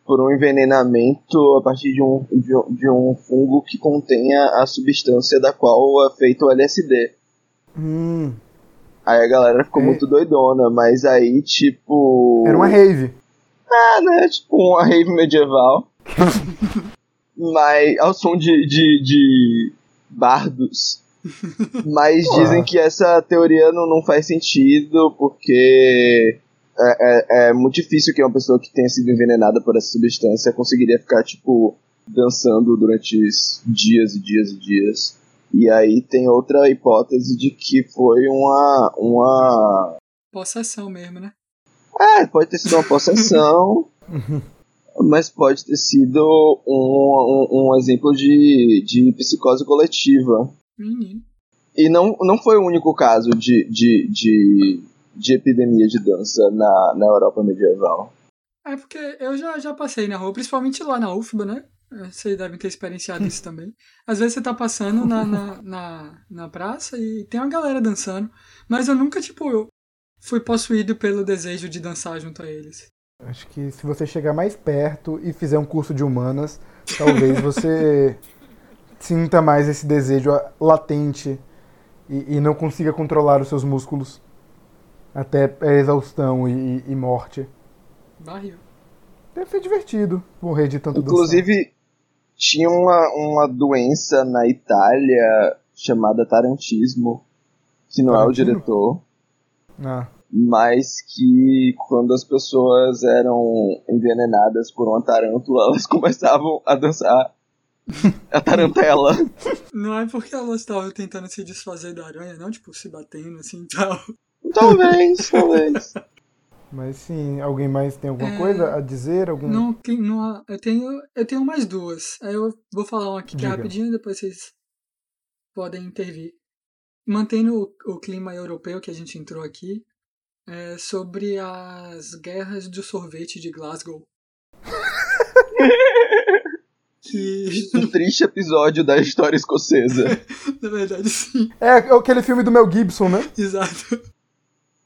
por um envenenamento a partir de um, de, um- de um fungo que contenha a substância da qual é feito o LSD. Hum, Aí a galera ficou É. muito doidona, mas aí, tipo. era uma rave. Ah, né? Tipo uma rave medieval. (laughs) mas ao som de, de, de bardos. Mas dizem que essa teoria não, não faz sentido porque é, é, é muito difícil que uma pessoa que tenha sido envenenada por essa substância conseguiria ficar, tipo, dançando durante dias e dias e dias. E aí tem outra hipótese de que foi uma. uma. Possessão mesmo, né? É, pode ter sido uma possessão. (laughs) mas pode ter sido um, um, um, exemplo de, de psicose coletiva. Menino. E não, não foi o único caso de, de, de, de epidemia de dança na, na Europa medieval. É porque eu já, já passei na rua, principalmente lá na UFBA, né? Vocês devem ter experienciado isso também. Às vezes você tá passando na, na, na, na, praça e tem uma galera dançando, mas eu nunca, tipo, eu fui possuído pelo desejo de dançar junto a eles. Acho que se você chegar mais perto e fizer um curso de humanas, talvez você (laughs) sinta mais esse desejo latente e, e, não consiga controlar os seus músculos até a exaustão e, e morte. Barril. Deve ser divertido morrer de tanto Inclusive, dançar. tinha uma, uma doença na Itália chamada tarantismo, que não Tarantino? é o diretor. Ah mas que quando as pessoas eram envenenadas por uma tarântula, (laughs) elas começavam a dançar a tarantela. Não é porque elas estavam tentando se desfazer da aranha, não, tipo, se batendo assim e tal. Talvez, (laughs) talvez. Mas sim, alguém mais tem alguma é... coisa a dizer? Algum... Não, não, eu tenho, eu tenho mais duas. Aí eu vou falar uma aqui que é rapidinho e depois vocês podem intervir. Mantendo o, o clima europeu que a gente entrou aqui, é sobre as guerras do sorvete de Glasgow. (laughs) que... Um (laughs) triste episódio da história escocesa. (laughs) Na verdade, sim. É aquele filme do Mel Gibson, né? Exato.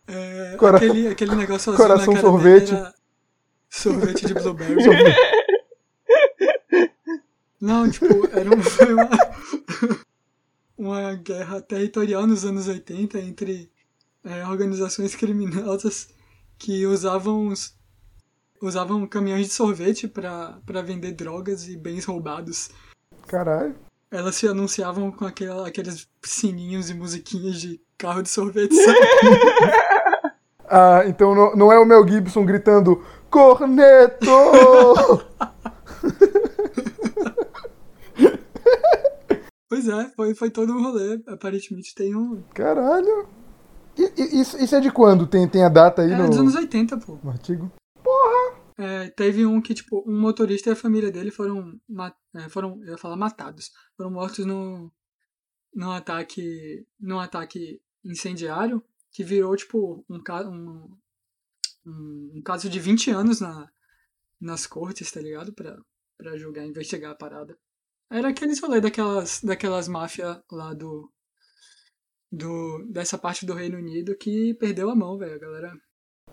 É, Cora... aquele, aquele negócio azul Coração na cara sorvete. Sorvete de blueberry. (laughs) Não, tipo, era um, foi uma, uma guerra territorial nos anos 80 entre é, organizações criminosas que usavam usavam caminhões de sorvete para vender drogas e bens roubados. Caralho. Elas se anunciavam com aquela, aqueles sininhos e musiquinhas de carro de sorvete. (laughs) ah, então não, não é o Mel Gibson gritando Corneto! (laughs) pois é, foi, foi todo um rolê. Aparentemente tem um. Caralho! Isso, isso é de quando? Tem, tem a data aí é, no... dos anos 80, pô. No artigo? É, teve um que, tipo, um motorista e a família dele foram, é, foram eu ia falar, matados. Foram mortos no, num ataque, num ataque incendiário que virou, tipo, um, um, um, caso de 20 anos na, nas cortes, tá ligado? Pra, pra julgar, investigar a parada. Era aqueles rolê daquelas, daquelas máfias lá do, do, dessa parte do Reino Unido que perdeu a mão, velho. A galera.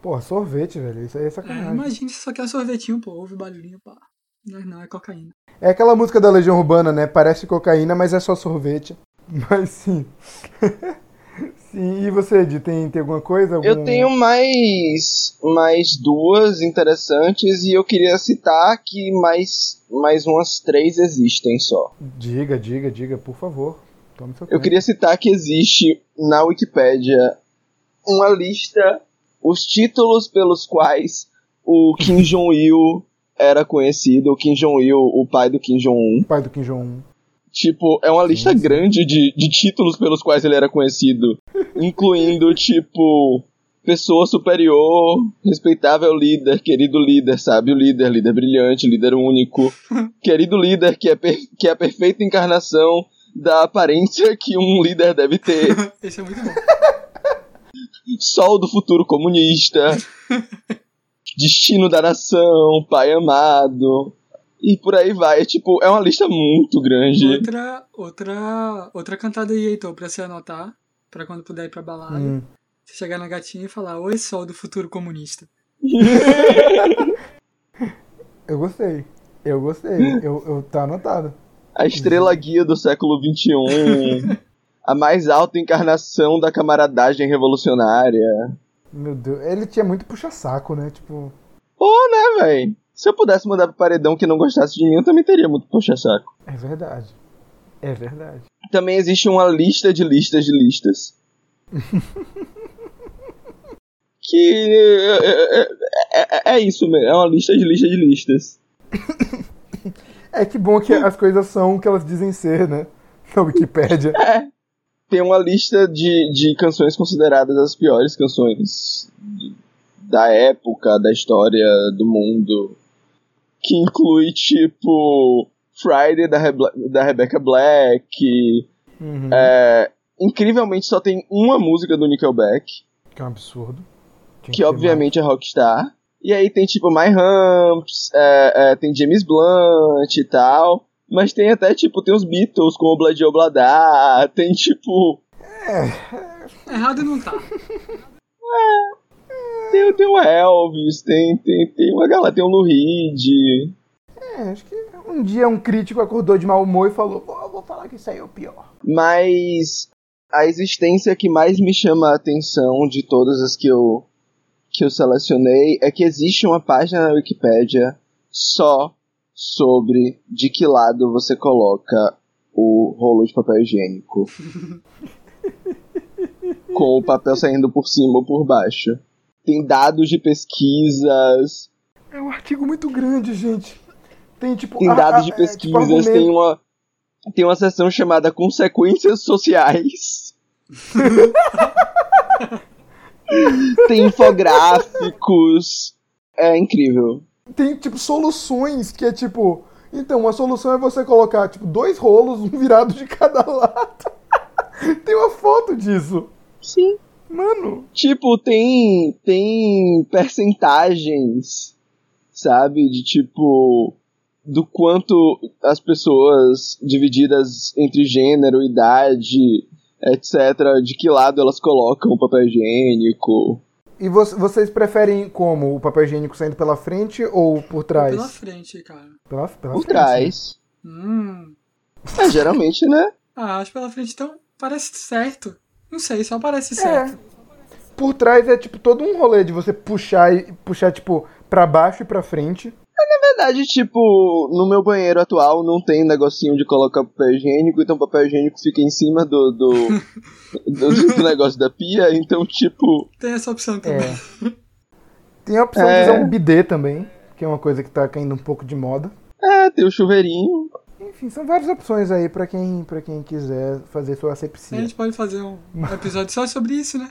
Porra, sorvete, velho. Isso aí é sacanagem. É, imagina se só quer sorvetinho, pô. Ouve barulhinho, pá. Não, não, é cocaína. É aquela música da Legião Urbana, né? Parece cocaína, mas é só sorvete. (laughs) Mas sim. (laughs) sim, e você, Ed, tem, tem alguma coisa? Algum... Eu tenho mais, mais duas interessantes e eu queria citar que mais, mais umas três existem só. Diga, diga, diga, por favor. Eu queria citar que existe na Wikipédia uma lista, os títulos pelos quais o Kim (laughs) Jong-il era conhecido, o Kim Jong-il, o pai do Kim Jong-un. Pai do Kim Jong-un. Tipo, é uma lista grande de, de títulos pelos quais ele era conhecido, (laughs) incluindo, tipo, pessoa superior, respeitável líder, querido líder, sabe? O líder, líder brilhante, líder único, (laughs) querido líder que é, que é a perfeita encarnação da aparência que um líder deve ter. Esse é muito bom. Sol do futuro comunista. (laughs) Destino da nação, pai amado. E por aí vai. É, tipo, é uma lista muito grande. Outra, outra, outra cantada aí, Heitor, pra você anotar. Pra quando puder ir pra balada. Hum. Você chegar na gatinha e falar: Oi, sol do futuro comunista. (laughs) eu gostei. Eu gostei. Eu, eu, tá anotado a estrela guia do século XXI, (laughs) a mais alta encarnação da camaradagem revolucionária. Meu Deus, ele tinha muito puxa-saco, né? Tipo. Pô, né, véi? Se eu pudesse mandar pro paredão que não gostasse de mim, eu também teria muito puxa saco. É verdade. É verdade. Também existe uma lista de listas de listas. (laughs) que é, é, é, é, isso mesmo, é uma lista de lista de listas. É que bom que as coisas são o que elas dizem ser, né? Na Wikipédia. É. Tem uma lista de, de canções consideradas as piores canções da época, da história do mundo. Que inclui, tipo, Friday da, Rebe da Rebecca Black. Uhum. É, incrivelmente só tem uma música do Nickelback. Que é um absurdo. Tinha que ter obviamente é Rockstar. E aí tem tipo My Humps, é, é, tem James Blunt e tal. Mas tem até tipo, tem os Beatles como Blood Obladá, (laughs) tem tipo. Errado não tá. Tem, tem o Elvis, tem, tem, tem uma galera, tem o Lou Reed. É, acho que um dia um crítico acordou de mau humor e falou: Pô, eu vou falar que isso aí é o pior. Mas a existência que mais me chama a atenção de todas as que eu, que eu selecionei é que existe uma página na Wikipédia só sobre de que lado você coloca o rolo de papel higiênico. (laughs) Com o papel saindo por cima ou por baixo. Tem dados de pesquisas, É um artigo muito grande, gente. Tem tipo. tem dados ah, de é, pesquisas, tipo, argumento- tem uma tem uma seção chamada consequências sociais. (laughs) tem infográficos. É incrível. Tem tipo soluções que é tipo. Então, a solução é você colocar tipo dois rolos, um virado de cada (laughs) lado. tem uma foto disso. Sim. Mano, Tipo, tem tem percentagens, sabe, de tipo do quanto as pessoas divididas entre gênero, idade, etc, de que lado elas colocam o papel higiênico. E vo- vocês preferem como? O papel higiênico saindo pela frente ou por trás? Pela frente, cara. Pela, pela Por frente. trás. Hum. É, geralmente, né? Ah, acho pela frente, então parece certo. Não sei, só parece É. certo. Por trás é tipo todo um rolê de você puxar e puxar tipo pra baixo e pra frente. Na verdade, tipo, no meu banheiro atual não tem negocinho de colocar papel higiênico, então o papel higiênico fica em cima do, do, (laughs) do, do negócio da pia, então, tipo, Tem essa opção também. É. Tem a opção É. de usar um bidê também, que é uma coisa que tá caindo um pouco de moda. é, tem o chuveirinho. Enfim, são várias opções aí pra quem, pra quem quiser fazer sua A asepsia. gente pode fazer um episódio só sobre isso, né?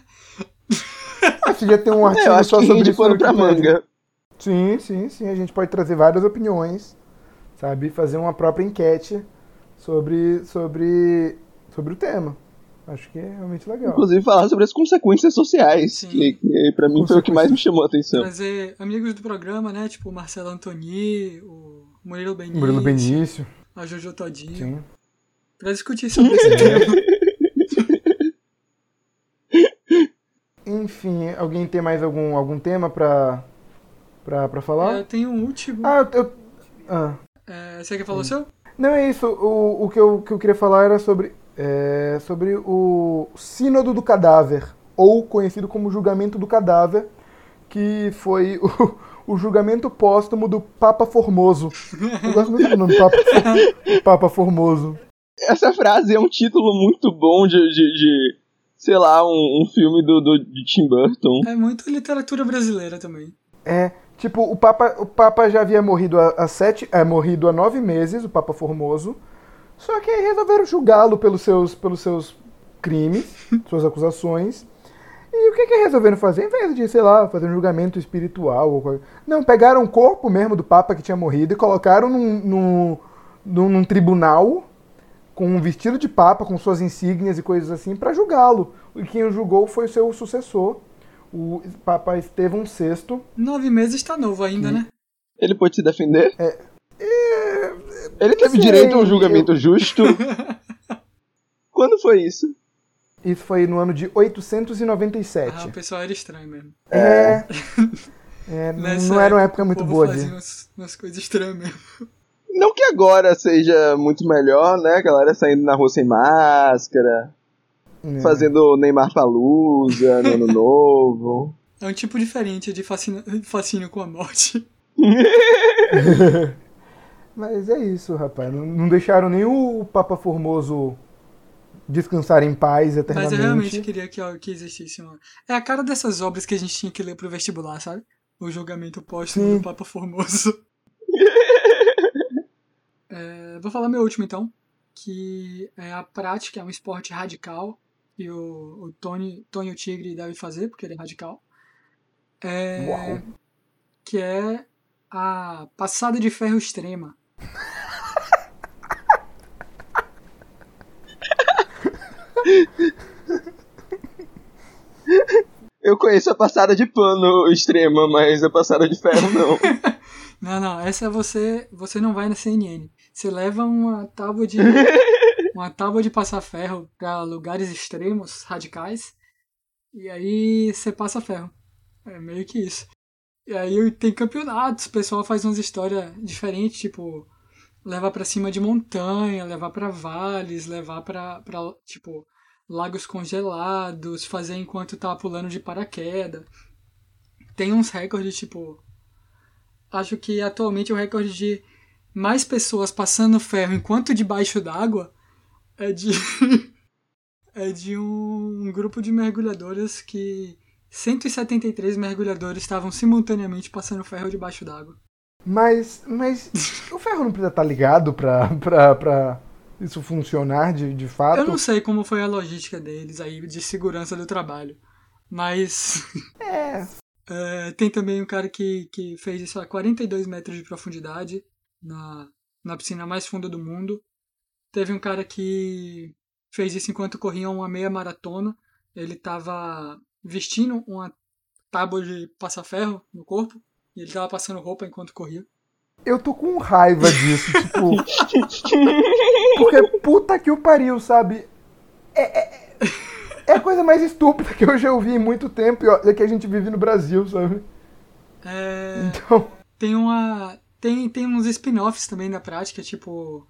Acho que já tem um (laughs) É, artigo eu acho só que sobre isso. no pano pra manga. Sim, sim, sim. A gente pode trazer várias opiniões, sabe? Fazer uma própria enquete sobre, sobre, sobre o tema. Acho que é realmente legal. Inclusive falar sobre as consequências sociais, Sim. que, que pra mim foi o que mais me chamou a atenção. Trazer amigos do programa, né? Tipo o Marcelo Antoni, o Murilo Benício, Murilo Benício, a Jojo Todinho. sim. Pra discutir sobre esse (laughs) tema. Enfim, alguém tem mais algum, algum tema pra, pra, pra falar? Eu tenho um último. Ah, eu... Ah. É, você quer falar o seu? Não é isso. O, o que, eu, que eu queria falar era sobre, é, sobre o Sínodo do Cadáver, ou conhecido como Julgamento do Cadáver, que foi o, o julgamento póstumo do Papa Formoso. Eu gosto muito do nome Papa, Papa Formoso. Essa frase é um título muito bom de, de, de, sei lá, um, um filme do, do, de Tim Burton. É muito literatura brasileira também. É, tipo, o Papa, o Papa já havia morrido há, sete, é, morrido há nove meses, o Papa Formoso. Só que aí resolveram julgá-lo pelos seus, pelos seus crimes, (laughs) suas acusações. E o que que resolveram fazer? Em vez de, sei lá, fazer um julgamento espiritual ou coisa... Não, pegaram o corpo mesmo do Papa que tinha morrido e colocaram num, num, num, num tribunal com um vestido de Papa, com suas insígnias e coisas assim, para julgá-lo. E quem o julgou foi o seu sucessor, o Papa Estevão VI. Nove meses tá novo ainda, né? Ele pode se defender? É, Ele teve sei, direito a um julgamento justo? (laughs) Quando foi isso? Isso foi no ano de Ah, 897. o pessoal era estranho mesmo. é. (laughs) é, Nessa não era uma época muito boa fazia de. umas, umas coisas estranhas mesmo. Não que agora seja muito melhor, né? A galera saindo na rua sem máscara, É. fazendo Neymar Palusa no (laughs) ano novo. É um tipo diferente de fascínio, fascínio com a morte. (laughs) Mas é isso, rapaz. Não, não deixaram nem o Papa Formoso descansar em paz Mas eternamente. eu realmente queria que, ó, que existisse uma. É a cara dessas obras que a gente tinha que ler pro vestibular, sabe? O julgamento póstumo Sim. do Papa Formoso. (laughs) É, vou falar meu último então, que é a prática, é um esporte radical e o, o Tony, Tony o Tigre deve fazer, porque ele é radical. É, Uau. que é a passada de ferro extrema. Eu conheço a passada de pano extrema, mas a passada de ferro não. (laughs) Não, não, essa você, você não vai na CNN. Você leva uma tábua de (laughs) uma tábua de passar ferro para lugares extremos, radicais, e aí você passa ferro. É meio que isso. E aí tem campeonatos, o pessoal faz umas histórias diferentes, tipo levar pra cima de montanha, levar pra vales, levar pra tipo lagos congelados, fazer enquanto tá pulando de paraquedas. Tem uns recordes, tipo acho que atualmente o recorde de mais pessoas passando ferro enquanto debaixo d'água é de (laughs) é de um grupo de mergulhadores que 173 mergulhadores estavam simultaneamente passando ferro debaixo d'água. Mas, mas o ferro não precisa estar ligado pra, pra, pra isso funcionar de, de fato? Eu não sei como foi a logística deles aí de segurança do trabalho, mas (laughs) É. É, tem também um cara que, que fez isso a 42 metros de profundidade na, na piscina mais funda do mundo. Teve um cara que fez isso enquanto corria uma meia maratona. Ele estava vestindo uma tábua de passar ferro no corpo e ele estava passando roupa enquanto corria. Eu tô com raiva disso, tipo. Porque puta que o pariu, sabe? É, é, é a coisa mais estúpida que eu já ouvi em muito tempo e olha que a gente vive no Brasil, sabe? É, Então. tem uma tem, tem uns spin-offs também da prática, tipo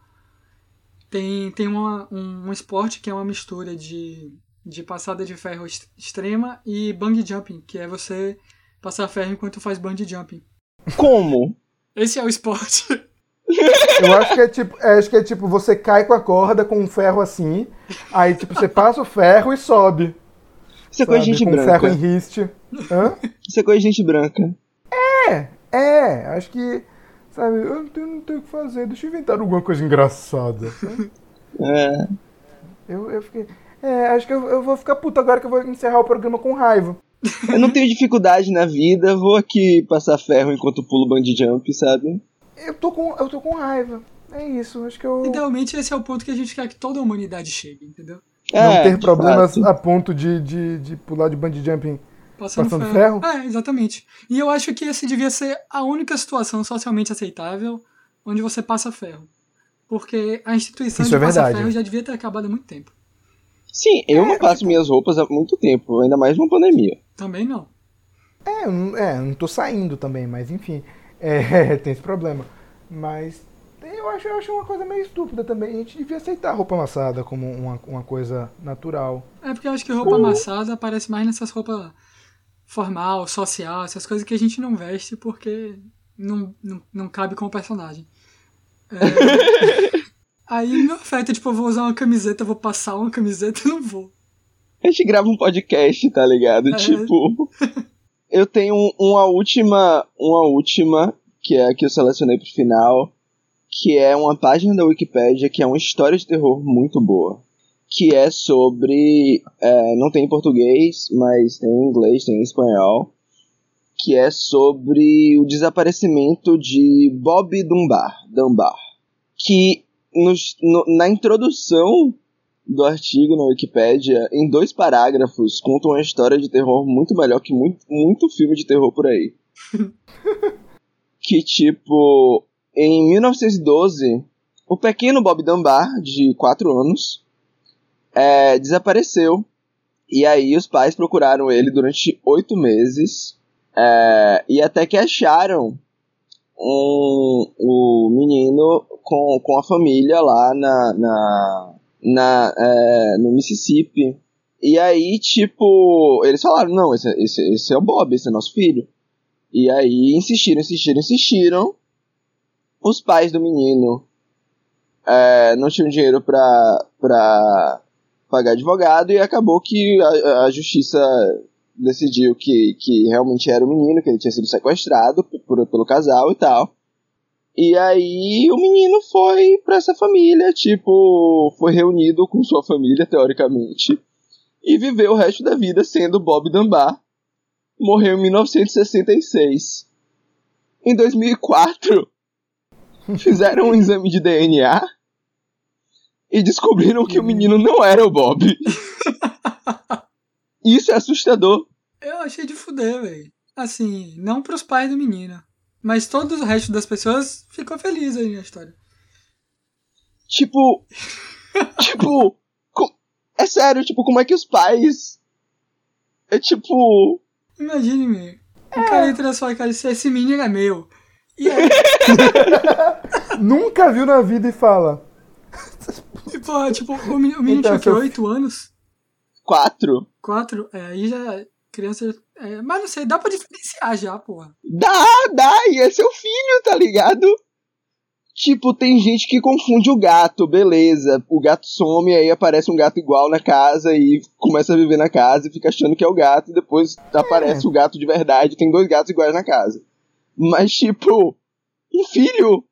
tem, tem uma, um, um esporte que é uma mistura de, de passada de ferro ex- extrema e bungee jumping, que é você passar ferro enquanto faz bungee jumping. Como? Esse é o esporte. Eu acho que é tipo, é, acho que é tipo, você cai com a corda com um ferro assim, aí tipo, você passa o ferro e sobe. Isso é coisa de gente com ferro branca. em riste. Hã? Isso é coisa de gente branca. É, é, acho que. Sabe, eu não tenho, não tenho o que fazer, deixa eu inventar alguma coisa engraçada. sabe? (laughs) É. Eu, eu fiquei. É, acho que eu, eu vou ficar puto agora que eu vou encerrar o programa com raiva. Eu não tenho dificuldade na vida, vou aqui passar ferro enquanto pulo bungee jump, sabe? Eu tô com, eu tô com raiva. É isso, acho que eu. Idealmente, esse é o ponto que a gente quer que toda a humanidade chegue, entendeu? Não É, ter de problemas fato. a ponto de, de, de pular de bungee jumping. Passando, Passando ferro. ferro? É, exatamente. E eu acho que esse devia ser a única situação socialmente aceitável onde você passa ferro. Porque a instituição Isso de é passar verdade. ferro já devia ter acabado há muito tempo. Sim, eu não passo minhas roupas há muito tempo, ainda mais numa pandemia. Também não. É, eu não, é, não tô saindo também, mas enfim. É, (laughs) tem esse problema. Mas eu acho, eu acho uma coisa meio estúpida também. A gente devia aceitar a roupa amassada como uma, uma coisa natural. É porque eu acho que roupa amassada aparece mais nessas roupas formal, social, essas coisas que a gente não veste porque não, não, não cabe com o personagem. É, (laughs) aí não afeta, tipo, eu vou usar uma camiseta, vou passar uma camiseta, eu não vou. A gente grava um podcast, tá ligado? É. Tipo. Eu tenho um- uma última. Uma última, que é a que eu selecionei pro final. Que é uma página da Wikipédia que é uma história de terror muito boa. Que é sobre. é, não tem em português, mas tem em inglês, tem em espanhol. Que é sobre o desaparecimento de Bob Dunbar. Dunbar que nos- no- na introdução do artigo na Wikipédia, em dois parágrafos, conta uma história de terror muito melhor que muito, muito filme de terror por aí. (laughs) que, tipo, em 1912, o pequeno Bob Dunbar, de 4 anos, é, desapareceu. E aí os pais procuraram ele durante oito meses. é, e até que acharam um, o menino com, com a família lá na, na, na, é, no Mississippi. E aí, tipo, eles falaram, não, esse, esse, esse é o Bob, esse é nosso filho. E aí insistiram, insistiram, insistiram. os pais do menino é, não tinham dinheiro pra, pra pagar advogado e acabou que a, a justiça decidiu que, que realmente era o menino, que ele tinha sido sequestrado por, pelo casal e tal. E aí o menino foi pra essa família, tipo, foi reunido com sua família, teoricamente, e viveu o resto da vida sendo Bob Dunbar. Morreu em 1966. Em 2004, (laughs) fizeram um exame de DNA e descobriram que o menino não era o Bob. (laughs) Isso é assustador. Eu achei de fuder, velho. Assim, não pros pais do menino. Mas todo o resto das pessoas ficou feliz aí na história. Tipo. (laughs) tipo. co- É sério, tipo, como é que os pais. É tipo. Imagine-me. O cara entra na sua cara e diz, esse menino é meu. E aí, (laughs) Nunca viu na vida e fala. E, porra, tipo, o menino, Então, tinha o quê? seu- 8 anos? Quatro? 4? É, aí já. Criança. é, mas não sei, dá pra diferenciar já, porra. Dá, dá, e é seu filho, tá ligado? Tipo, tem gente que confunde o gato, beleza. O gato some, aí aparece um gato igual na casa e começa a viver na casa e fica achando que é o gato, e depois aparece o gato de verdade, tem dois gatos iguais na casa. Mas, tipo, um filho?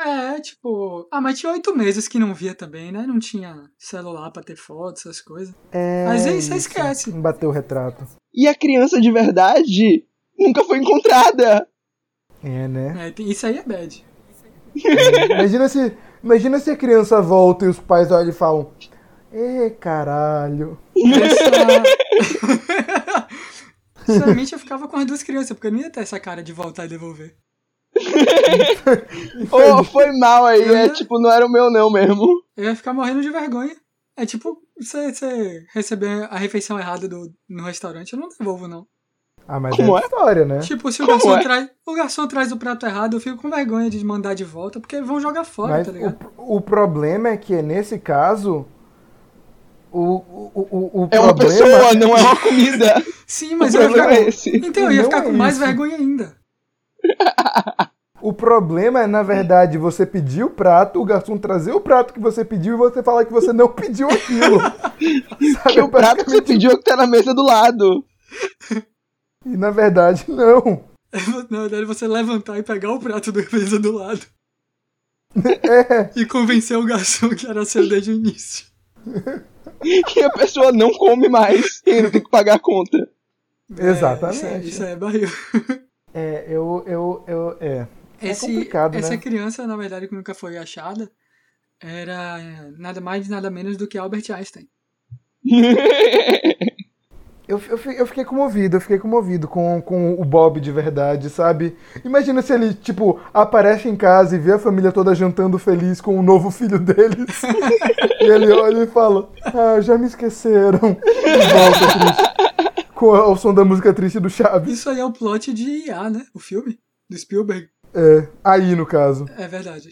É, tipo. Ah, mas tinha oito meses que não via também, né? Não tinha celular pra ter foto, essas coisas. É. Mas aí você esquece. Bateu o retrato. E a criança de verdade nunca foi encontrada. É, né? É, isso aí é bad. Imagina se, imagina se a criança volta e os pais olham e falam: Ê, caralho. Essa... (laughs) Sinceramente, eu ficava com as duas crianças, porque eu não ia ter essa cara de voltar e devolver. (laughs) Ô, foi mal aí, é tipo, não era o meu não mesmo. Eu ia ficar morrendo de vergonha. É tipo, você, você receber a refeição errada do, no restaurante, eu não devolvo, não. Ah, mas Como é é? história, né? Tipo, se o Como garçom, é? traz, o garçom traz o prato errado, eu fico com vergonha de mandar de volta, porque vão jogar fora, Mas tá ligado? o, o problema é que nesse caso. O, o, o, o É uma problema. pessoa, não é uma comida. Sim, mas o eu ia ficar. é esse. Então, eu ia Não ficar é com mais isso. vergonha ainda. (laughs) O problema é, na verdade, você pedir o prato, o garçom trazer o prato que você pediu e você falar que você não pediu aquilo. (laughs) Sabe? Que o prato que você pediu é o que tá na mesa do lado. E na verdade, não. (laughs) Na verdade, você levantar e pegar o prato do mesa do lado. É. E convencer o garçom que era seu desde o início. E a pessoa não come mais e ainda tem que pagar a conta. Exatamente. Isso é, isso é barril. É, eu. eu, eu é. É Esse- complicado, essa né? criança, na verdade, que nunca foi achada, era é, nada mais nada menos do que Albert Einstein. (laughs) Eu, eu, eu fiquei comovido, eu fiquei comovido com, com o Bob de verdade, sabe? Imagina se ele, tipo, aparece em casa e vê a família toda jantando feliz com o novo filho deles. (laughs) e ele olha e fala: Ah, já me esqueceram. E volta triste. Com o som da música triste do Chaves. Isso aí é o plot de IA, né? O filme do Spielberg. É, aí no caso. É verdade.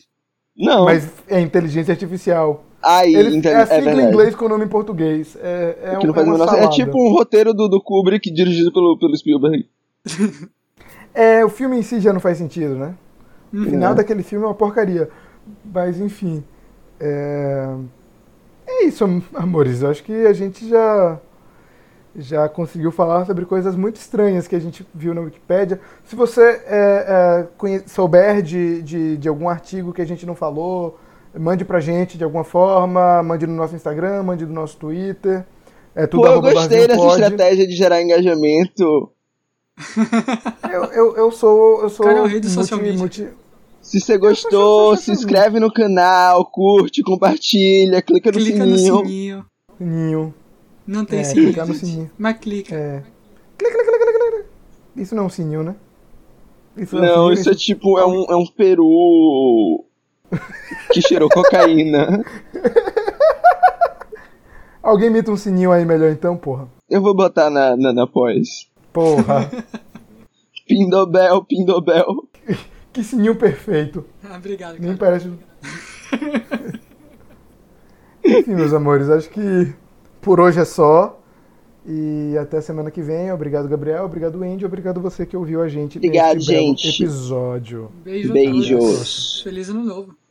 Não, Mas é inteligência artificial. aí, Ele, é a é sigla em verdade. inglês com o nome em português. É, é, um, é é tipo um roteiro do, do Kubrick dirigido pelo, pelo Spielberg. (laughs) É, o filme em si já não faz sentido, né? O final Não. daquele filme é uma porcaria. Mas, enfim. É, é isso, am- amores. Eu acho que a gente já já conseguiu falar sobre coisas muito estranhas que a gente viu na Wikipédia. Se você é, é, conhe- souber de, de, de algum artigo que a gente não falou, mande pra gente de alguma forma, mande no nosso Instagram, mande no nosso Twitter. É tudo Pô, eu gostei dessa Pod. estratégia de gerar engajamento. (laughs) Eu, eu, eu sou. Eu sou cara é o rei do social multi- media. multi- Se você gostou, social se media. inscreve no canal, curte, compartilha, clica no clica no sininho. sininho. Não tem É, sininho. clicar no sininho. Mas clica. É. Clica, clica, clica, clica. Isso não é um sininho, né? Isso é um Não, sininho, isso é tipo, é um, é um peru que cheirou cocaína. (laughs) Alguém imita um sininho aí melhor então, porra. Eu vou botar na, na, na pós. Porra. (laughs) Pindobel, Pindobel. (laughs) que sininho perfeito. Ah, obrigado, Nem cara. parece. Enfim, meus amores, acho que por hoje é só. E até semana que vem. Obrigado, Gabriel. Obrigado, Andy. Obrigado você que ouviu a gente Obrigado, neste belo gente. episódio. Beijo a Beijos. todos. Feliz ano novo.